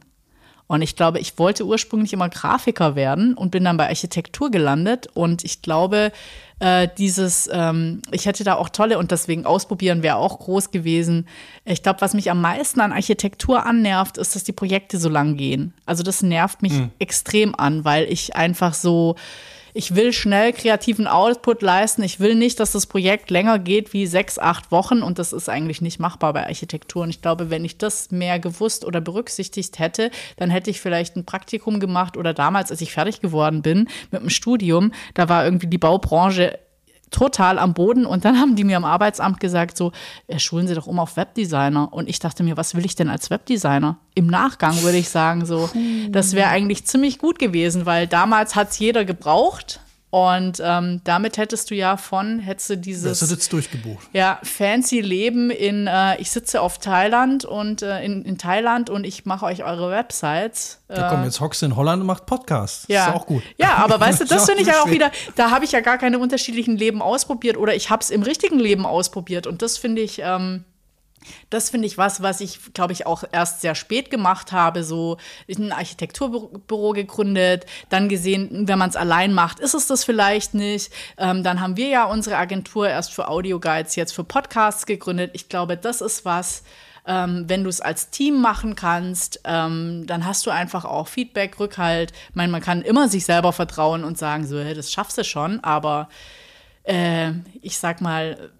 Und ich glaube, ich wollte ursprünglich immer Grafiker werden und bin dann bei Architektur gelandet. Und ich glaube, äh, dieses, ähm, ich hätte da auch tolle und deswegen ausprobieren wäre auch groß gewesen. Ich glaube, was mich am meisten an Architektur annervt, ist, dass die Projekte so lang gehen. Also das nervt mich mhm. extrem an, weil ich einfach so ich will schnell kreativen Output leisten. Ich will nicht, dass das Projekt länger geht wie sechs, acht Wochen und das ist eigentlich nicht machbar bei Architektur. Und ich glaube, wenn ich das mehr gewusst oder berücksichtigt hätte, dann hätte ich vielleicht ein Praktikum gemacht oder damals, als ich fertig geworden bin mit dem Studium, da war irgendwie die Baubranche total am Boden. Und dann haben die mir am Arbeitsamt gesagt, so, schulen Sie doch um auf Webdesigner. Und ich dachte mir, was will ich denn als Webdesigner? Im Nachgang würde ich sagen, so, das wäre eigentlich ziemlich gut gewesen, weil damals hat es jeder gebraucht. Und ähm, damit hättest du ja von, hättest du dieses. Das jetzt durchgebucht. Ja, fancy Leben in, äh, ich sitze auf Thailand und äh, in, in Thailand und ich mache euch eure Websites. Ja, komm, jetzt hockst du in Holland und macht Podcasts. Ja. Ist auch gut. Ja, aber [laughs] weißt du, das finde ich ja auch wieder, da habe ich ja gar keine unterschiedlichen Leben ausprobiert oder ich habe es im richtigen Leben ausprobiert. Und das finde ich, ähm, das finde ich was, was ich, glaube ich, auch erst sehr spät gemacht habe. So ein Architekturbüro gegründet, dann gesehen, wenn man es allein macht, ist es das vielleicht nicht. Ähm, dann haben wir ja unsere Agentur erst für Audioguides, jetzt für Podcasts gegründet. Ich glaube, das ist was, ähm, wenn du es als Team machen kannst, ähm, dann hast du einfach auch Feedback, Rückhalt. Ich meine, man kann immer sich selber vertrauen und sagen, so, hey, das schaffst du schon, aber äh, ich sag mal,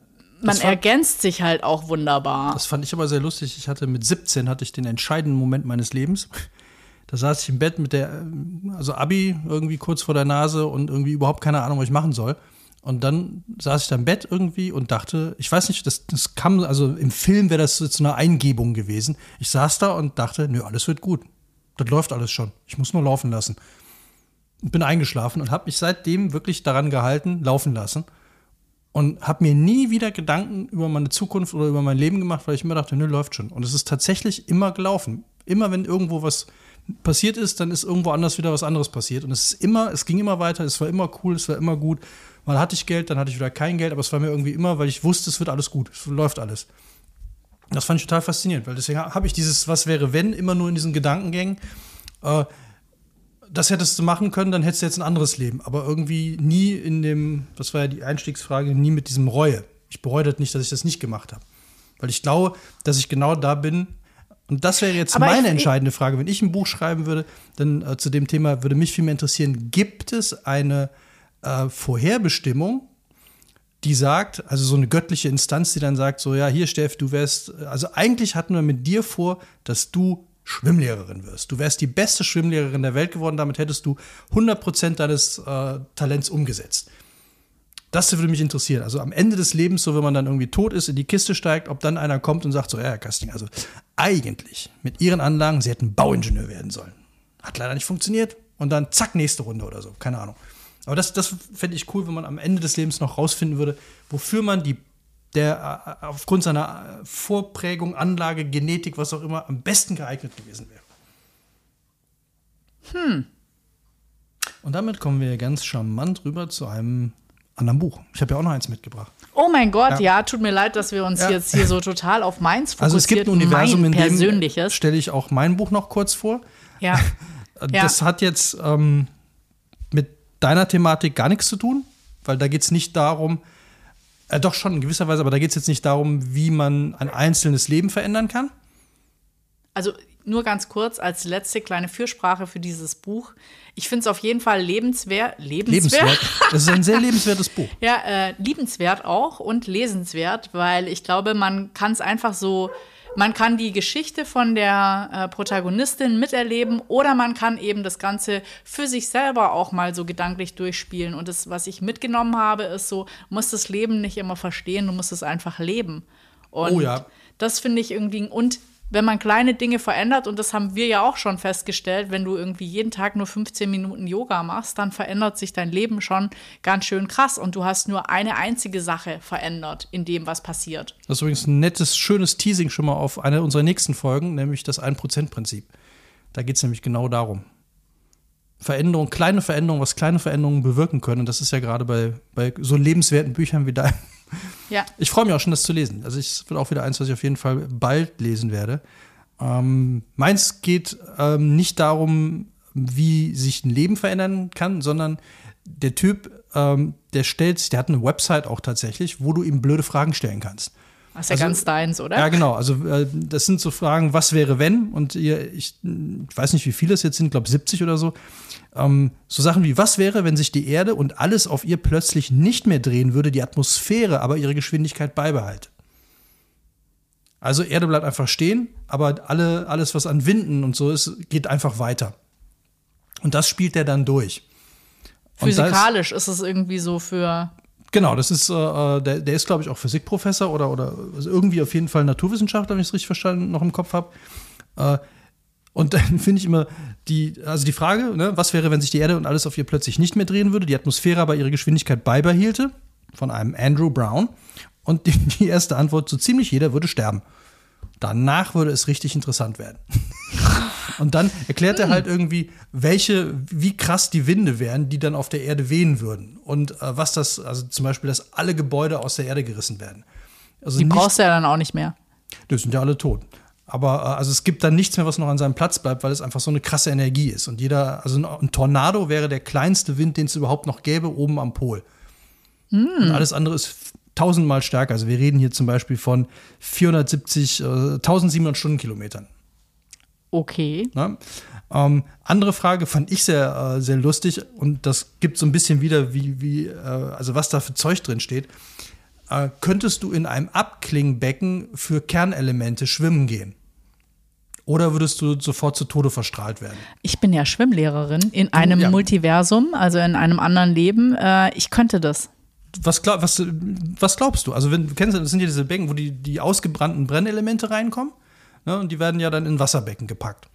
man fand, ergänzt sich halt auch wunderbar. Das fand ich aber sehr lustig. Ich hatte mit 17 hatte ich den entscheidenden Moment meines Lebens. Da saß ich im Bett mit der, also Abi irgendwie kurz vor der Nase und irgendwie überhaupt keine Ahnung, was ich machen soll. Und dann saß ich da im Bett irgendwie und dachte, ich weiß nicht, das, das kam, also im Film wäre das jetzt eine Eingebung gewesen. Ich saß da und dachte, nö, alles wird gut. Das läuft alles schon. Ich muss nur laufen lassen. Bin eingeschlafen und habe mich seitdem wirklich daran gehalten, laufen lassen und habe mir nie wieder Gedanken über meine Zukunft oder über mein Leben gemacht, weil ich immer dachte, nö, läuft schon. Und es ist tatsächlich immer gelaufen. Immer wenn irgendwo was passiert ist, dann ist irgendwo anders wieder was anderes passiert. Und es ist immer, es ging immer weiter, es war immer cool, es war immer gut. Mal hatte ich Geld, dann hatte ich wieder kein Geld, aber es war mir irgendwie immer, weil ich wusste, es wird alles gut, es läuft alles. Das fand ich total faszinierend, weil deswegen habe ich dieses Was wäre wenn immer nur in diesen Gedankengängen. Äh, das hättest du machen können, dann hättest du jetzt ein anderes Leben. Aber irgendwie nie in dem, das war ja die Einstiegsfrage, nie mit diesem Reue. Ich bereue das nicht, dass ich das nicht gemacht habe. Weil ich glaube, dass ich genau da bin. Und das wäre jetzt Aber meine ich, entscheidende Frage. Wenn ich ein Buch schreiben würde, dann äh, zu dem Thema würde mich viel mehr interessieren, gibt es eine äh, Vorherbestimmung, die sagt, also so eine göttliche Instanz, die dann sagt, so, ja, hier, Steff, du wärst, also eigentlich hatten wir mit dir vor, dass du Schwimmlehrerin wirst. Du wärst die beste Schwimmlehrerin der Welt geworden, damit hättest du 100% deines äh, Talents umgesetzt. Das würde mich interessieren. Also am Ende des Lebens, so wenn man dann irgendwie tot ist, in die Kiste steigt, ob dann einer kommt und sagt so, ja, Herr Kasting, also eigentlich mit Ihren Anlagen, Sie hätten Bauingenieur werden sollen. Hat leider nicht funktioniert. Und dann zack, nächste Runde oder so. Keine Ahnung. Aber das, das fände ich cool, wenn man am Ende des Lebens noch rausfinden würde, wofür man die der äh, aufgrund seiner Vorprägung, Anlage, Genetik, was auch immer, am besten geeignet gewesen wäre. Hm. Und damit kommen wir ganz charmant rüber zu einem anderen Buch. Ich habe ja auch noch eins mitgebracht. Oh mein Gott, ja, ja tut mir leid, dass wir uns ja. jetzt hier so total auf meins fokussieren. Also es gibt ein Universum, in dem stelle ich auch mein Buch noch kurz vor. Ja. [laughs] Das ja. hat jetzt ähm, mit deiner Thematik gar nichts zu tun, weil da geht es nicht darum, äh, doch schon in gewisser Weise, aber da geht es jetzt nicht darum, wie man ein einzelnes Leben verändern kann. Also nur ganz kurz als letzte kleine Fürsprache für dieses Buch. Ich finde es auf jeden Fall lebenswert. Lebenswert? Lebenswert. Das ist ein sehr lebenswertes Buch. [laughs] Ja, äh, liebenswert auch und lesenswert, weil ich glaube, man kann es einfach so, man kann die Geschichte von der äh, Protagonistin miterleben oder man kann eben das Ganze für sich selber auch mal so gedanklich durchspielen. Und das, was ich mitgenommen habe, ist so, du musst das Leben nicht immer verstehen, du musst es einfach leben. Und Oh ja. das finde ich irgendwie, und wenn man kleine Dinge verändert, und das haben wir ja auch schon festgestellt, wenn du irgendwie jeden Tag nur 15 Minuten Yoga machst, dann verändert sich dein Leben schon ganz schön krass und du hast nur eine einzige Sache verändert in dem, was passiert. Das ist übrigens ein nettes, schönes Teasing schon mal auf eine unserer nächsten Folgen, nämlich das 1%-Prinzip. Da geht es nämlich genau darum. Veränderungen, kleine Veränderungen, was kleine Veränderungen bewirken können. Und das ist ja gerade bei, bei so lebenswerten Büchern wie deinem. Ja. Ich freue mich auch schon, das zu lesen. Also ich wird auch wieder eins, was ich auf jeden Fall bald lesen werde. Ähm, meins geht ähm, nicht darum, wie sich ein Leben verändern kann, sondern der Typ, ähm, der stellt sich, der hat eine Website auch tatsächlich, wo du ihm blöde Fragen stellen kannst. Das ist ja Also- ganz deins, oder? Ja, genau. Also äh, das sind so Fragen, was wäre wenn? Und ihr, ich, ich weiß nicht, wie viele es jetzt sind, glaube 70 oder so. Ähm, so Sachen wie, was wäre, wenn sich die Erde und alles auf ihr plötzlich nicht mehr drehen würde, die Atmosphäre aber ihre Geschwindigkeit beibehalte? Also Erde bleibt einfach stehen, aber alle, alles, was an Winden und so ist, geht einfach weiter. Und das spielt er dann durch. Da ist- Physikalisch ist es irgendwie so für. Genau, das ist, äh, äh, der, der ist, glaube ich, auch Physikprofessor oder, oder also irgendwie auf jeden Fall Naturwissenschaftler, wenn ich es richtig verstanden noch im Kopf habe. Äh, und dann [laughs] finde ich immer die, also die Frage, ne, was wäre, wenn sich die Erde und alles auf ihr plötzlich nicht mehr drehen würde, die Atmosphäre aber ihre Geschwindigkeit beibehielte, von einem Andrew Brown. Und die, die erste Antwort, so ziemlich jeder würde sterben. Danach würde es richtig interessant werden. [laughs] Und dann erklärt er halt irgendwie, welche, wie krass die Winde wären, die dann auf der Erde wehen würden. Und äh, was das, also zum Beispiel, dass alle Gebäude aus der Erde gerissen werden. Also Die nicht, brauchst du ja dann auch nicht mehr. die sind ja alle tot. Aber äh, also es gibt dann nichts mehr, was noch an seinem Platz bleibt, weil es einfach so eine krasse Energie ist. Und jeder, also ein, Tornado wäre der kleinste Wind, den es überhaupt noch gäbe, oben am Pol. Und alles andere ist tausendmal stärker. Also wir reden hier zum Beispiel von 470, äh, 1700 Stundenkilometern. Okay. Ne? Ähm, andere Frage fand ich sehr, äh, sehr lustig und das gibt so ein bisschen wieder, wie, wie äh, also was da für Zeug drin steht. Äh, könntest du in einem Abklingbecken für Kernelemente schwimmen gehen? Oder würdest du sofort zu Tode verstrahlt werden? Ich bin ja Schwimmlehrerin in einem ja. Multiversum, also in einem anderen Leben. Äh, ich könnte das. Was, glaub, was, was glaubst du? Also, wenn du kennst, das sind ja diese Becken, wo die, die ausgebrannten Brennelemente reinkommen. Ne, und die werden ja dann in Wasserbecken gepackt.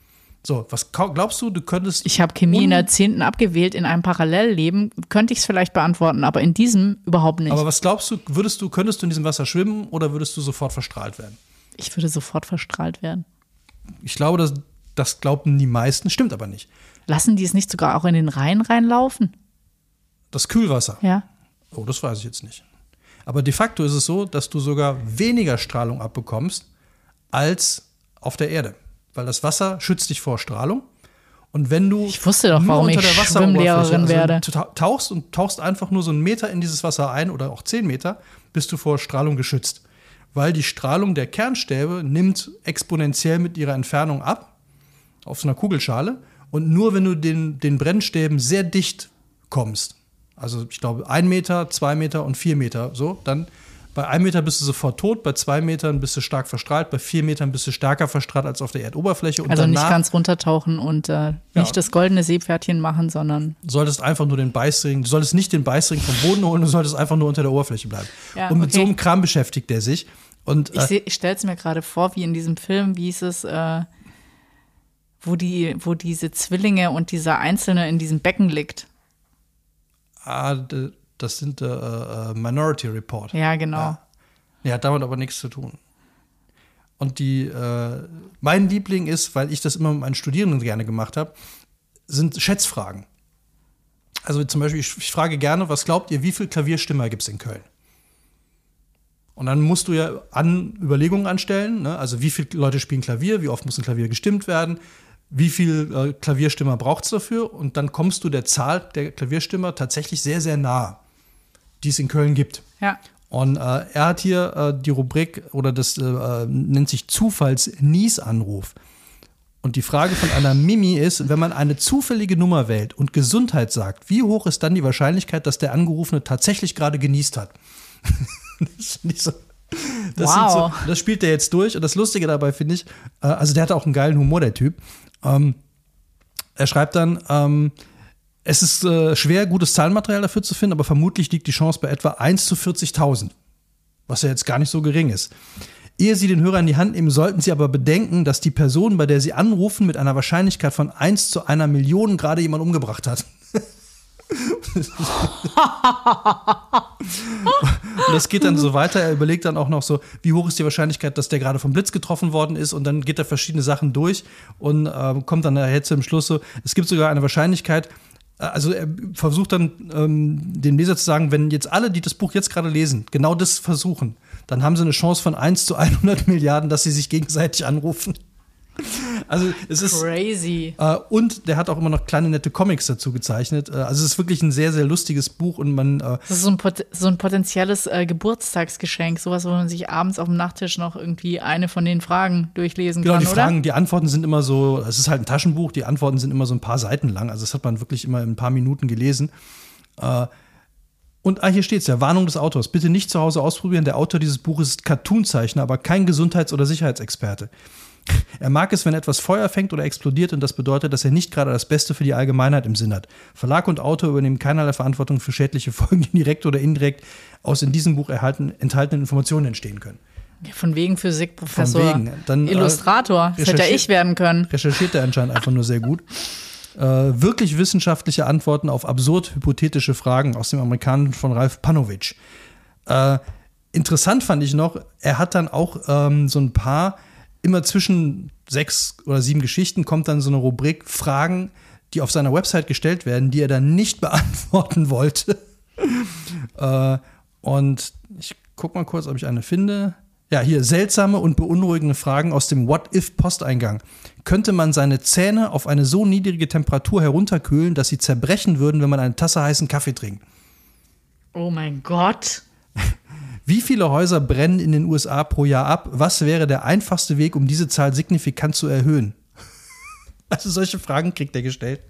So, was glaubst du, du könntest. Ich habe Chemie in der 10. abgewählt. In einem Parallelleben könnte ich es vielleicht beantworten, aber in diesem überhaupt nicht. Aber was glaubst du, würdest du, könntest du in diesem Wasser schwimmen oder würdest du sofort verstrahlt werden? ich würde sofort verstrahlt werden. Ich glaube, das, das glaubten die meisten, stimmt aber nicht. Lassen die es nicht sogar auch in den Rhein reinlaufen? Das Kühlwasser. Ja. Oh, das weiß ich jetzt nicht. Aber de facto ist es so, dass du sogar weniger Strahlung abbekommst als auf der Erde. Weil das Wasser schützt dich vor Strahlung. Und wenn du Ich wusste doch, warum unter der Wasseroberfläche, werde. tau- tauchst und tauchst einfach nur so einen Meter in dieses Wasser ein oder auch zehn Meter, bist du vor Strahlung geschützt. Weil die Strahlung der Kernstäbe nimmt exponentiell mit ihrer Entfernung ab auf so einer Kugelschale. Und nur wenn du den, den Brennstäben sehr dicht kommst, also ich glaube ein Meter, zwei Meter und vier Meter, so, dann bei einem Meter bist du sofort tot, bei zwei Metern bist du stark verstrahlt, bei vier Metern bist du stärker verstrahlt als auf der Erdoberfläche. Und Also nicht ganz runtertauchen und äh, nicht das goldene Seepferdchen machen, sondern solltest einfach nur den Beißring, du solltest nicht den Beißring vom Boden holen, du solltest einfach nur unter der Oberfläche bleiben. Ja, und mit okay. so einem Kram beschäftigt er sich. Und ich, äh, seh- ich stelle es mir gerade vor, wie in diesem Film, wie hieß es, äh, wo, die, wo diese Zwillinge und dieser Einzelne in diesem Becken liegt. ah, das sind äh, äh, Minority Report. Ja, genau. Ja. Nee, hat damit aber nichts zu tun. Und die, äh, mein Liebling ist, weil ich das immer mit meinen Studierenden gerne gemacht habe, sind Schätzfragen. Also zum Beispiel, ich, ich frage gerne, was glaubt ihr, wie viel Klavierstimmer gibt es in Köln? Und dann musst du ja an Überlegungen anstellen, ne? also wie viele Leute spielen Klavier, wie oft muss ein Klavier gestimmt werden, wie viel äh, Klavierstimmer braucht es dafür und dann kommst du der Zahl der Klavierstimmer tatsächlich sehr, sehr nah, die es in Köln gibt. Ja. Und äh, er hat hier äh, die Rubrik oder das äh, nennt sich Zufalls-Nies-Anruf. Und die Frage von einer Mimi ist, wenn man eine zufällige Nummer wählt und Gesundheit sagt, wie hoch ist dann die Wahrscheinlichkeit, dass der Angerufene tatsächlich gerade genießt hat? [laughs] das so. Das, Wow. so, das spielt er jetzt durch. Und das Lustige dabei finde ich, äh, also der hat auch einen geilen Humor, der Typ. Ähm, er schreibt dann, ähm, es ist äh, schwer, gutes Zahlenmaterial dafür zu finden, aber vermutlich liegt die Chance bei etwa 1 zu 40.000, was ja jetzt gar nicht so gering ist. Ehe Sie den Hörer in die Hand nehmen, sollten Sie aber bedenken, dass die Person, bei der Sie anrufen, mit einer Wahrscheinlichkeit von 1 zu einer Million gerade jemand umgebracht hat. Und das geht dann so weiter. Er überlegt dann auch noch so, wie hoch ist die Wahrscheinlichkeit, dass der gerade vom Blitz getroffen worden ist. Und dann geht er verschiedene Sachen durch und äh, kommt dann nachher zum Schluss so, es gibt sogar eine Wahrscheinlichkeit, also er versucht dann ähm, dem Leser zu sagen, wenn jetzt alle, die das Buch jetzt gerade lesen, genau das versuchen, dann haben sie eine Chance von 1 zu 100 Milliarden, dass sie sich gegenseitig anrufen. Also es ist Crazy. äh, und der hat auch immer noch kleine nette Comics dazu gezeichnet. Äh, also es ist wirklich ein sehr sehr lustiges Buch und man äh, Das ist so ein, pot so ein potenzielles äh, Geburtstagsgeschenk. Sowas, wo man sich abends auf dem Nachttisch noch irgendwie eine von den Fragen durchlesen Genau, kann, die oder? Fragen, die Antworten sind immer so, es ist halt ein Taschenbuch, die Antworten sind immer so ein paar Seiten lang. Also das hat man wirklich immer in ein paar Minuten gelesen. Äh, und ah, hier steht's ja, Warnung des Autors. Bitte nicht zu Hause ausprobieren. Der Autor dieses Buches ist Cartoonzeichner, aber kein Gesundheits- oder Sicherheitsexperte. Er mag es, wenn etwas Feuer fängt oder explodiert und das bedeutet, dass er nicht gerade das Beste für die Allgemeinheit im Sinn hat. Verlag und Autor übernehmen keinerlei Verantwortung für schädliche Folgen, die direkt oder indirekt aus in diesem Buch erhalten, enthaltenen Informationen entstehen können. Ja, Von wegen Physikprofessor. Von wegen. Dann, äh, Illustrator. das hätte ja ich werden können. recherchiert er anscheinend einfach nur sehr gut. Äh, wirklich wissenschaftliche Antworten auf absurd hypothetische Fragen aus dem Amerikanischen von Ralf Panowitsch. Äh, interessant fand ich noch, er hat dann auch ähm, so ein paar, immer zwischen sechs oder sieben Geschichten kommt dann so eine Rubrik Fragen, die auf seiner Website gestellt werden, die er dann nicht [laughs] beantworten wollte. [laughs] äh, und ich guck mal kurz, ob ich eine finde. Ja, hier seltsame und beunruhigende Fragen aus dem What-If-Posteingang. Könnte man seine Zähne auf eine so niedrige Temperatur herunterkühlen, dass sie zerbrechen würden, wenn man eine Tasse heißen Kaffee trinkt? Oh mein Gott. Wie viele Häuser brennen in den USA pro Jahr ab? Was wäre der einfachste Weg, um diese Zahl signifikant zu erhöhen? [laughs] Also solche Fragen kriegt er gestellt.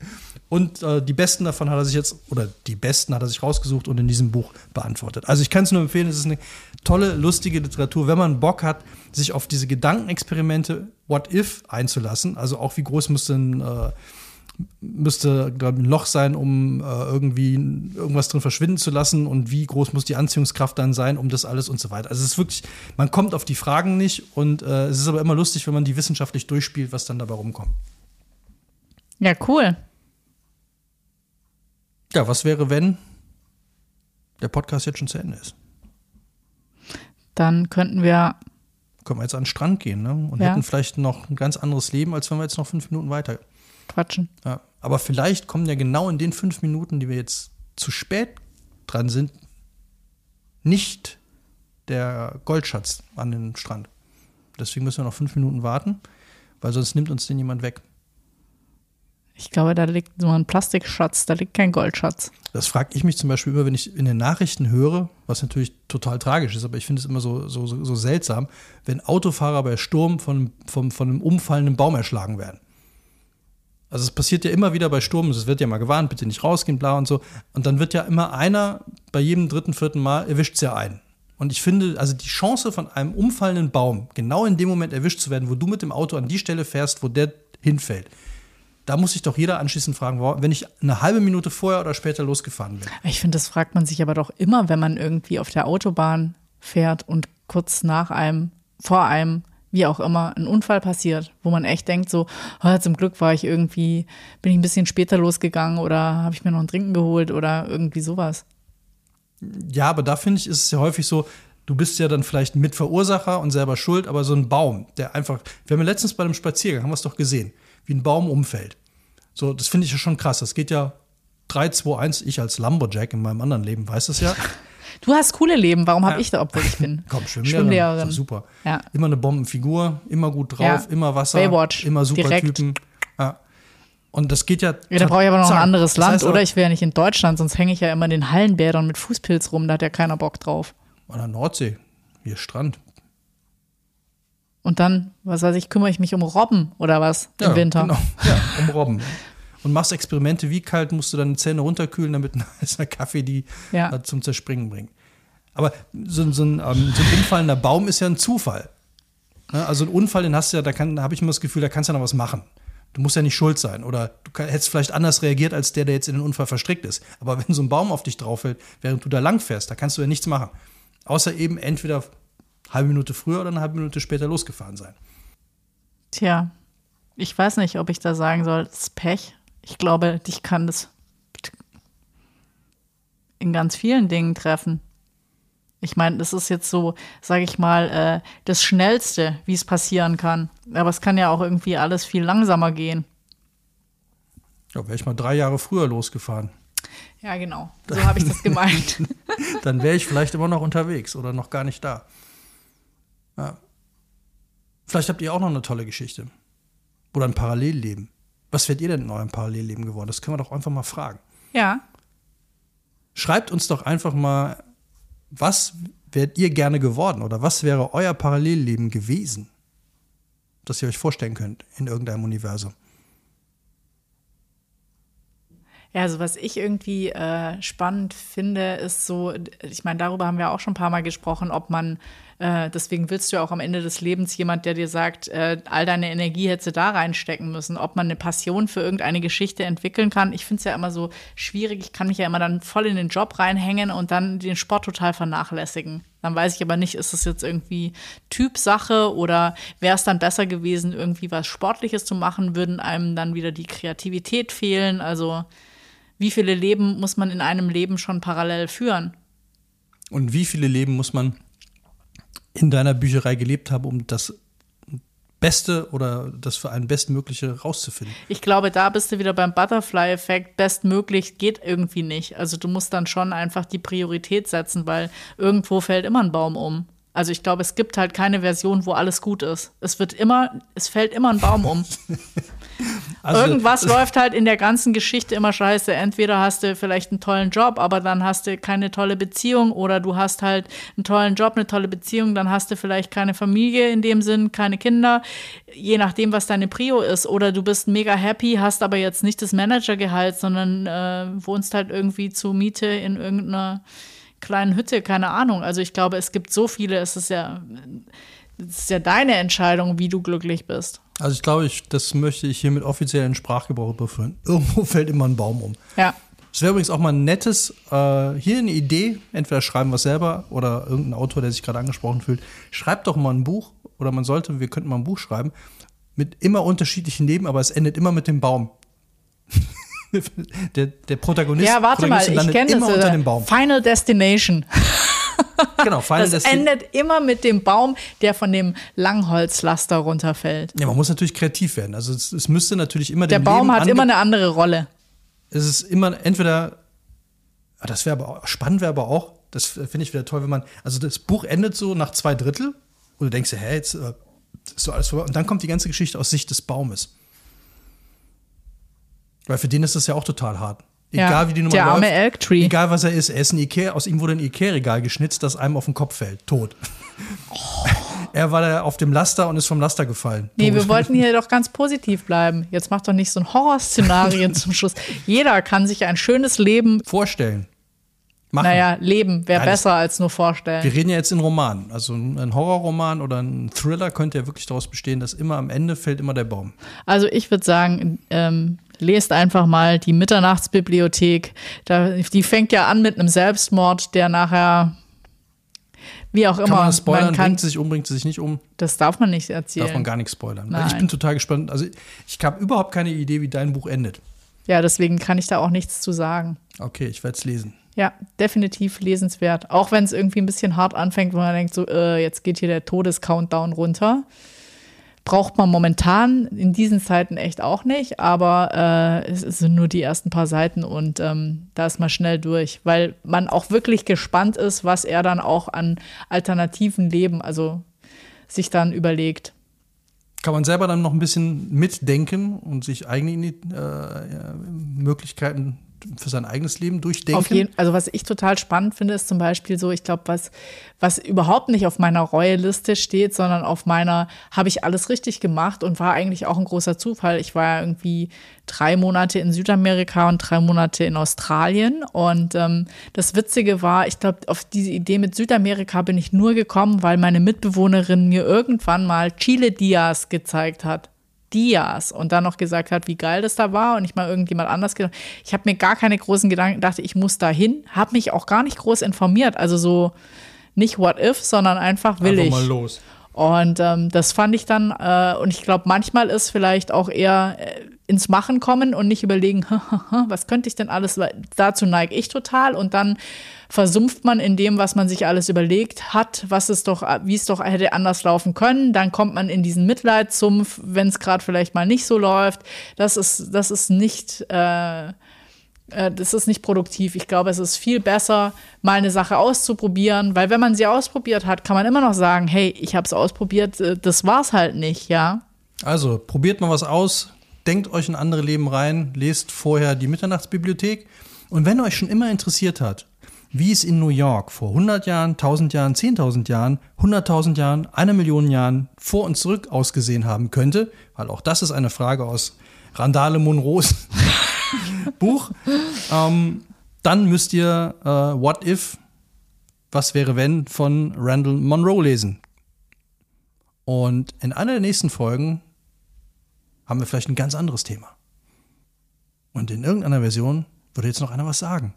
Und äh, die besten davon hat er sich jetzt, oder die besten hat er sich rausgesucht und in diesem Buch beantwortet. Also ich kann es nur empfehlen, es ist eine tolle, lustige Literatur, wenn man Bock hat, sich auf diese Gedankenexperimente What If einzulassen. Also auch wie groß muss denn äh, müsste glaub, ein Loch sein, um äh, irgendwie irgendwas drin verschwinden zu lassen und wie groß muss die Anziehungskraft dann sein, um das alles und so weiter. Also es ist wirklich, man kommt auf die Fragen nicht und äh, es ist aber immer lustig, wenn man die wissenschaftlich durchspielt, was dann dabei rumkommt. Ja, cool. Ja, was wäre, wenn der Podcast jetzt schon zu Ende ist? Dann könnten wir. Können wir jetzt an den Strand gehen ne? und Ja. hätten vielleicht noch ein ganz anderes Leben, als wenn wir jetzt noch fünf Minuten weiter. Quatschen. Ja. Aber vielleicht kommen ja genau in den fünf Minuten, die wir jetzt zu spät dran sind, nicht der Goldschatz an den Strand. Deswegen müssen wir noch fünf Minuten warten, weil sonst nimmt uns den jemand weg. Ich glaube, da liegt nur ein Plastikschatz, da liegt kein Goldschatz. Das frage ich mich zum Beispiel immer, wenn ich in den Nachrichten höre, was natürlich total tragisch ist, aber ich finde es immer so, so, so, seltsam, wenn Autofahrer bei Sturm von, von, von einem umfallenden Baum erschlagen werden. Also es passiert ja immer wieder bei Sturm, es wird ja mal gewarnt, bitte nicht rausgehen, bla und so. Und dann wird ja immer einer, bei jedem dritten, vierten Mal erwischt es ja einen. Und ich finde, also die Chance von einem umfallenden Baum, genau in dem Moment erwischt zu werden, wo du mit dem Auto an die Stelle fährst, wo der hinfällt, da muss sich doch jeder anschließend fragen, wenn ich eine halbe Minute vorher oder später losgefahren bin. Ich finde, das fragt man sich aber doch immer, wenn man irgendwie auf der Autobahn fährt und kurz nach einem, vor einem, wie auch immer, ein Unfall passiert, wo man echt denkt, so, ah, zum Glück war ich irgendwie, bin ich ein bisschen später losgegangen oder habe ich mir noch ein Trinken geholt oder irgendwie sowas. Ja, aber da finde ich, ist es ja häufig so, du bist ja dann vielleicht Mitverursacher und selber schuld, aber so ein Baum, der einfach, wir haben ja letztens bei einem Spaziergang, haben wir es doch gesehen, wie ein Baum umfällt. So, das finde ich ja schon krass. Das geht ja 3, 2, 1, ich als Lumberjack in meinem anderen Leben weiß es ja. [laughs] Du hast coole Leben, warum habe Ja. ich da, obwohl ich bin? [laughs] Komm, Schwimmlehrerin. Schwimmlehrerin. Super. Ja. Immer eine Bombenfigur, immer gut drauf, immer Wasser, Baywatch, immer super direkt. Typen. Und das geht ja. Ja, da brauche ich aber noch zack. ein anderes Das Land, heißt aber- oder? Ich wäre ja nicht in Deutschland, sonst hänge ich ja immer in den Hallenbädern mit Fußpilz rum, da hat ja keiner Bock drauf. An der Nordsee. Hier Strand. Und dann, was weiß ich, kümmere ich mich um Robben oder was im Ja, Winter. Genau. Ja, um Robben. [laughs] Und machst Experimente, wie kalt musst du deine Zähne runterkühlen, damit [laughs] ein heißer Kaffee die Ja. zum Zerspringen bringt. Aber so, so, ein, ähm, so ein umfallender Baum ist ja ein Zufall. Ne? Also ein Unfall, den hast du ja, da, da habe ich immer das Gefühl, da kannst du ja noch was machen. Du musst ja nicht schuld sein. Oder du kann, hättest vielleicht anders reagiert, als der, der jetzt in den Unfall verstrickt ist. Aber [laughs] wenn so ein Baum auf dich drauf fällt, während du da lang fährst, da kannst du ja nichts machen. Außer eben entweder eine halbe Minute früher oder eine halbe Minute später losgefahren sein. Tja, ich weiß nicht, ob ich da sagen soll, das ist Pech. Ich glaube, dich kann das in ganz vielen Dingen treffen. Ich meine, das ist jetzt so, sage ich mal, äh, das Schnellste, wie es passieren kann. Aber es kann ja auch irgendwie alles viel langsamer gehen. Ja, wäre ich mal drei Jahre früher losgefahren. Ja, genau. So habe ich das [laughs] gemeint. dann wäre ich vielleicht immer noch unterwegs oder noch gar nicht da. Ja. Vielleicht habt ihr auch noch eine tolle Geschichte. Oder ein Parallelleben. Was wärt ihr denn in eurem Parallelleben geworden? Das können wir doch einfach mal fragen. ja. Schreibt uns doch einfach mal, was wärt ihr gerne geworden oder was wäre euer Parallelleben gewesen, das ihr euch vorstellen könnt in irgendeinem Universum. Ja, also was ich irgendwie äh, spannend finde, ist so, ich meine, darüber haben wir auch schon ein paar Mal gesprochen, ob man, äh, deswegen willst du ja auch am Ende des Lebens jemand, der dir sagt, äh, all deine Energie hättest du da reinstecken müssen, ob man eine Passion für irgendeine Geschichte entwickeln kann. Ich finde es ja immer so schwierig, ich kann mich ja immer dann voll in den Job reinhängen und dann den Sport total vernachlässigen. Dann weiß ich aber nicht, ist es jetzt irgendwie Typsache oder wäre es dann besser gewesen, irgendwie was Sportliches zu machen, würden einem dann wieder die Kreativität fehlen. Also wie viele Leben muss man in einem Leben schon parallel führen? Und wie viele Leben muss man in deiner Bücherei gelebt haben, um das Beste oder das für ein Bestmögliche rauszufinden? Ich glaube, da bist du wieder beim Butterfly-Effekt. Bestmöglich geht irgendwie nicht. Also du musst dann schon einfach die Priorität setzen, weil irgendwo fällt immer ein Baum um. Also ich glaube, es gibt halt keine Version, wo alles gut ist. Es wird immer, es fällt immer ein Baum um. [laughs] Also, Irgendwas läuft halt in der ganzen Geschichte immer scheiße. Entweder hast du vielleicht einen tollen Job, aber dann hast du keine tolle Beziehung oder du hast halt einen tollen Job, eine tolle Beziehung, dann hast du vielleicht keine Familie in dem Sinn, keine Kinder, je nachdem, was deine Prio ist. Oder du bist mega happy, hast aber jetzt nicht das Managergehalt, sondern äh, wohnst halt irgendwie zur Miete in irgendeiner kleinen Hütte, keine Ahnung. Also ich glaube, es gibt so viele, es ist ja, es ist ja deine Entscheidung, wie du glücklich bist. Also ich glaube, ich, das möchte ich hier mit offiziellen Sprachgebrauch überführen. [laughs] Irgendwo fällt immer ein Baum um. Ja. Es wäre übrigens auch mal ein nettes, äh, hier eine Idee, entweder schreiben wir es selber oder irgendein Autor, der sich gerade angesprochen fühlt, schreibt doch mal ein Buch oder man sollte, wir könnten mal ein Buch schreiben mit immer unterschiedlichen Leben, aber es endet immer mit dem Baum. [laughs] [laughs] der, der Protagonist, Ja, warte mal, Protagonistin ich kenne immer das. unter äh, dem Baum. Final Destination. [laughs] Genau, Final Das Destination. endet immer mit dem Baum, der von dem Langholzlaster runterfällt. Ja, man muss natürlich kreativ werden. Also es, es müsste natürlich immer Der Baum Leben hat immer eine andere Rolle. es ist immer entweder, ah, das wäre aber auch, spannend wäre aber auch, das finde ich wieder toll, wenn man, also das Buch endet so nach zwei Drittel und du denkst dir, hä, jetzt äh, ist so alles vorbei. Und dann kommt die ganze Geschichte aus Sicht des Baumes. Weil für den ist das ja auch total hart. Ja, Egal wie die Nummer der arme läuft, Elk Tree. egal was er ist, er ist ein Ikea, aus ihm wurde ein Ikea-Regal geschnitzt, das einem auf den Kopf fällt, tot. [laughs] er war da auf dem Laster und ist vom Laster gefallen. Nee, tot. wir wollten hier [laughs] doch ganz positiv bleiben. Jetzt mach doch nicht so ein Horrorszenarien [laughs] zum Schluss. Jeder kann sich ein schönes Leben, vorstellen. Machen. naja, leben wäre Ja, besser als nur vorstellen. Wir reden ja jetzt in Romanen. Also ein Horrorroman oder ein Thriller könnte ja wirklich daraus bestehen, dass immer am Ende fällt immer der Baum. Also ich würde sagen, ähm, lest einfach mal die Mitternachtsbibliothek. Da, die fängt ja an mit einem Selbstmord, der nachher, wie auch immer, Kann man spoilern? man kann, bringt sie sich um, bringt sie sich nicht um? das darf man nicht erzählen. Darf man gar nichts spoilern. Nein. Ich bin total gespannt. Also ich habe überhaupt keine Idee, wie dein Buch endet. Ja, deswegen kann ich da auch nichts zu sagen. Okay, ich werde es lesen. Ja, definitiv lesenswert. Auch wenn es irgendwie ein bisschen hart anfängt, wo man denkt, so, äh, jetzt geht hier der Todescountdown runter. Braucht man momentan in diesen Zeiten echt auch nicht, aber äh, es sind nur die ersten paar Seiten und ähm, da ist man schnell durch, weil man auch wirklich gespannt ist, was er dann auch an alternativen Leben, also sich dann überlegt. Kann man selber dann noch ein bisschen mitdenken und sich eigene äh, Möglichkeiten für sein eigenes Leben durchdenken. Auf jeden, also was ich total spannend finde, ist zum Beispiel so, ich glaube, was, was überhaupt nicht auf meiner Reue-Liste steht, sondern auf meiner, habe ich alles richtig gemacht und war eigentlich auch ein großer Zufall. Ich war ja irgendwie drei Monate in Südamerika und drei Monate in Australien. Und ähm, das Witzige war, ich glaube, auf diese Idee mit Südamerika bin ich nur gekommen, weil meine Mitbewohnerin mir irgendwann mal Chile Diaz gezeigt hat. Diaz und dann noch gesagt hat, wie geil das da war und ich mal irgendjemand anders gedacht. Ich habe mir gar keine großen Gedanken, dachte, ich muss da hin, habe mich auch gar nicht groß informiert. Also so nicht what if, sondern einfach will Einfach ich. mal los. Und ähm, das fand ich dann, äh, und ich glaube, manchmal ist vielleicht auch eher äh, ins Machen kommen und nicht überlegen, [laughs] was könnte ich denn alles, dazu neige ich total und dann versumpft man in dem, was man sich alles überlegt hat, was es doch, wie es doch hätte anders laufen können. Dann kommt man in diesen Mitleidssumpf, wenn es gerade vielleicht mal nicht so läuft. Das ist, das ist nicht, äh, äh, das ist nicht produktiv. Ich glaube, es ist viel besser, mal eine Sache auszuprobieren, weil wenn man sie ausprobiert hat, kann man immer noch sagen, hey, ich habe es ausprobiert, äh, das war's halt nicht, ja. Also, probiert mal was aus, denkt euch in andere Leben rein, lest vorher die Mitternachtsbibliothek. Und wenn euch schon immer interessiert hat, wie es in New York vor 100 Jahren, 1000 Jahren, 10.000 Jahren, 100.000 Jahren, eine Million Jahren vor und zurück ausgesehen haben könnte, weil auch das ist eine Frage aus Randale Monroes [laughs] Buch, ähm, dann müsst ihr äh, What If, was wäre wenn von Randall Monroe lesen. Und in einer der nächsten Folgen haben wir vielleicht ein ganz anderes Thema. Und in irgendeiner Version würde jetzt noch einer was sagen.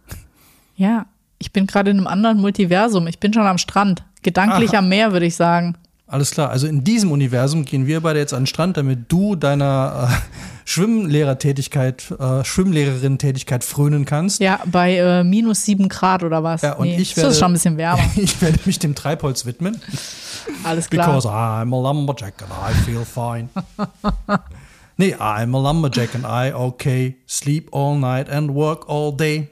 Ja, ich bin gerade in einem anderen Multiversum. Ich bin schon am Strand. Gedanklich Aha. am Meer, würde ich sagen. Alles klar, also in diesem Universum gehen wir beide jetzt an den Strand, damit du deiner äh, Schwimmlehrertätigkeit, äh, Schwimmlehrerin-Tätigkeit frönen kannst. Ja, bei äh, minus sieben Grad oder was? Ja, und ich das werde- ist schon ein bisschen wärmer. [laughs] Ich werde mich dem Treibholz widmen. Alles klar. Because I'm a lumberjack and I feel fine. [laughs] nee, I'm a lumberjack and I okay sleep all night and work all day.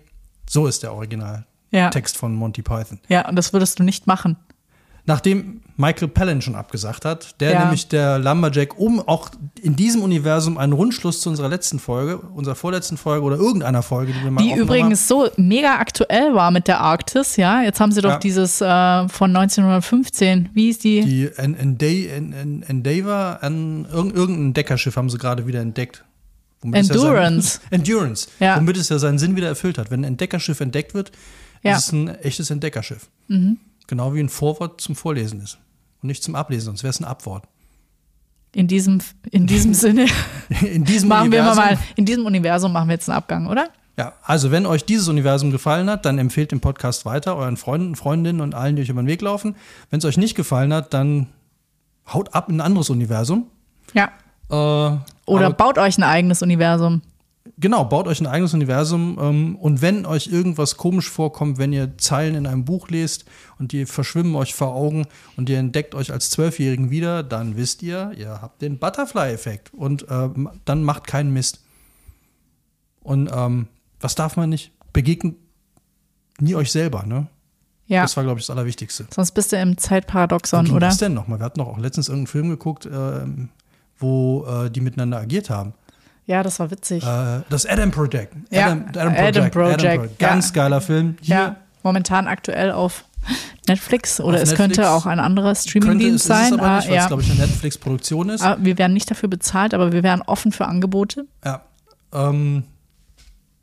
So ist der Originaltext Ja. von Monty Python. Ja, und das würdest du nicht machen. Nachdem Michael Palin schon abgesagt hat, der Ja. nämlich der Lumberjack, um auch in diesem Universum einen Rundschluss zu unserer letzten Folge, unserer vorletzten Folge oder irgendeiner Folge, die wir mal Die übrigens so mega aktuell war mit der Arktis, ja. Jetzt haben sie doch Ja. dieses äh, von 1915, wie ist die? haben. Die En- Ende- En- En- Endeavour, irgendein Deckerschiff haben sie gerade wieder entdeckt. Es ja Endurance. sein, [laughs] Endurance. Ja. Womit es ja seinen Sinn wieder erfüllt hat. Wenn ein Entdeckerschiff entdeckt wird, Ja. Mhm. ist ein echtes Entdeckerschiff. Genau wie ein Vorwort zum Vorlesen ist. Und nicht zum Ablesen, sonst wäre es ein Abwort. In diesem, in diesem [laughs] Sinne In diesem machen wir Universum, mal, in diesem Universum machen wir jetzt einen Abgang, oder? Ja, also wenn euch dieses Universum gefallen hat, dann empfehlt den Podcast weiter, euren Freunden, Freundinnen und allen, die euch über den Weg laufen. Wenn es euch nicht gefallen hat, dann haut ab in ein anderes Universum. Ja. Äh, Oder baut euch ein eigenes Universum. Genau, baut euch ein eigenes Universum. Ähm, und wenn euch irgendwas komisch vorkommt, wenn ihr Zeilen in einem Buch lest und die verschwimmen euch vor Augen und ihr entdeckt euch als Zwölfjährigen wieder, dann wisst ihr, ihr habt den Butterfly-Effekt. Und ähm, dann macht keinen Mist. Und ähm, was darf man nicht? Begegnet nie euch selber, ne? Ja. Das war, glaube ich, das Allerwichtigste. Sonst bist du im Zeitparadoxon, oder? das denn nochmal? Wir hatten doch auch letztens irgendeinen Film geguckt, ähm, wo äh, die miteinander agiert haben. Ja, das war witzig. Äh, das Adam Project. Ja, Adam, Adam Project, Ganz ja. geiler Film. Hier ja, momentan aktuell auf Netflix oder Auf es könnte Netflix. auch ein anderer könnte Streamingdienst ist es sein. aber ah, nicht, weil ja. es, glaube ich, eine Netflix-Produktion ist. Ah, wir werden nicht dafür bezahlt, aber wir wären offen für Angebote. Ja. Ähm,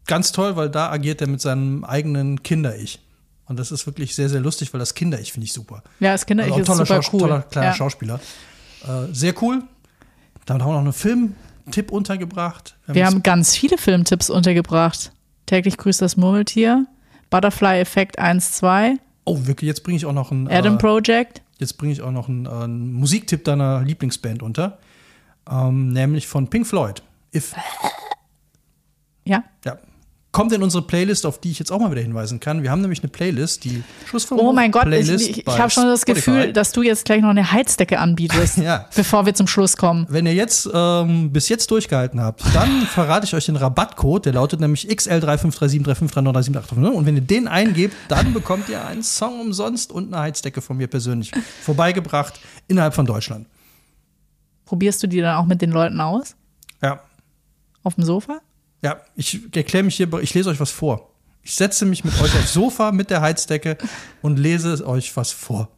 ganz toll, weil da agiert er mit seinem eigenen Kinder-Ich. Und das ist wirklich sehr, sehr lustig, weil das Kinder-Ich finde ich super. Ja, das Kinder Also ist super Schaus- cool. toller kleiner ja. Schauspieler. Äh, sehr cool. Dann haben wir noch einen Filmtipp untergebracht. Wir haben ganz viele Filmtipps untergebracht. Täglich grüßt das Murmeltier, Butterfly Effekt 1, 2, Oh, wirklich, jetzt bringe ich auch noch einen, Adam äh, Project. jetzt bringe ich auch noch einen, äh, einen Musiktipp deiner Lieblingsband unter. Ähm, nämlich von Pink Floyd. If. Ja. Ja. Kommt in unsere Playlist, auf die ich jetzt auch mal wieder hinweisen kann. Wir haben nämlich eine Playlist, die Schlussfolgerung Oh mein Gott, ich, Playlist ich, ich bei habe schon das Spotify. Gefühl, dass du jetzt gleich noch eine Heizdecke anbietest, [laughs] Ja. bevor wir zum Schluss kommen. Wenn ihr jetzt ähm, bis jetzt durchgehalten habt, dann [laughs] verrate ich euch den Rabattcode, der lautet nämlich XL3537353978. Und wenn ihr den eingebt, dann bekommt ihr einen Song umsonst und eine Heizdecke von mir persönlich vorbeigebracht innerhalb von Deutschland. Probierst du die dann auch mit den Leuten aus? Ja, Auf dem Sofa? Ja, ich erkläre mich hier, ich lese euch was vor. Ich setze mich mit euch aufs Sofa mit der Heizdecke und lese euch was vor.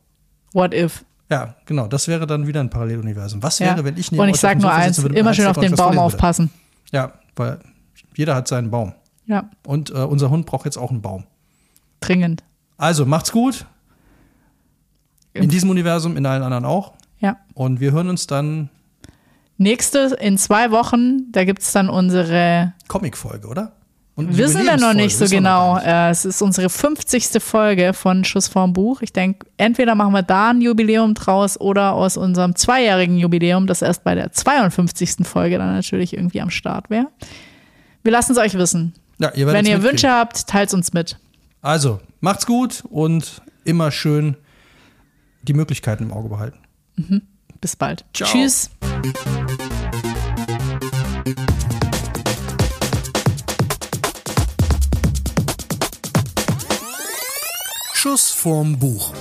What if? Ja, genau. Das wäre dann wieder ein Paralleluniversum. Was Ja. wäre, wenn ich neben Und ich euch sag auf dem nur eins, immer schön auf den Baum aufpassen. Ja, weil jeder hat seinen Baum. Ja, Und äh, unser Hund braucht jetzt auch einen Baum. dringend. Also, macht's gut. In diesem Universum, in allen anderen auch. Ja. Und wir hören uns dann Nächste in zwei Wochen, da gibt's dann unsere, Comic-Folge, oder? Und wissen wir noch nicht so wissen genau. nicht. Äh, es ist unsere 50. Folge von Schuss vorm Buch. Ich denke, entweder machen wir da ein Jubiläum draus oder aus unserem zweijährigen Jubiläum, das erst bei der 52. Folge dann natürlich irgendwie am Start wäre. Wir lassen es euch wissen. Ja, ihr Wenn ihr mitkriegen. Wünsche habt, teilt uns mit. Also, macht's gut und immer schön die Möglichkeiten im Auge behalten. Bis bald. Ciao. Tschüss. Schuss vorm Buch.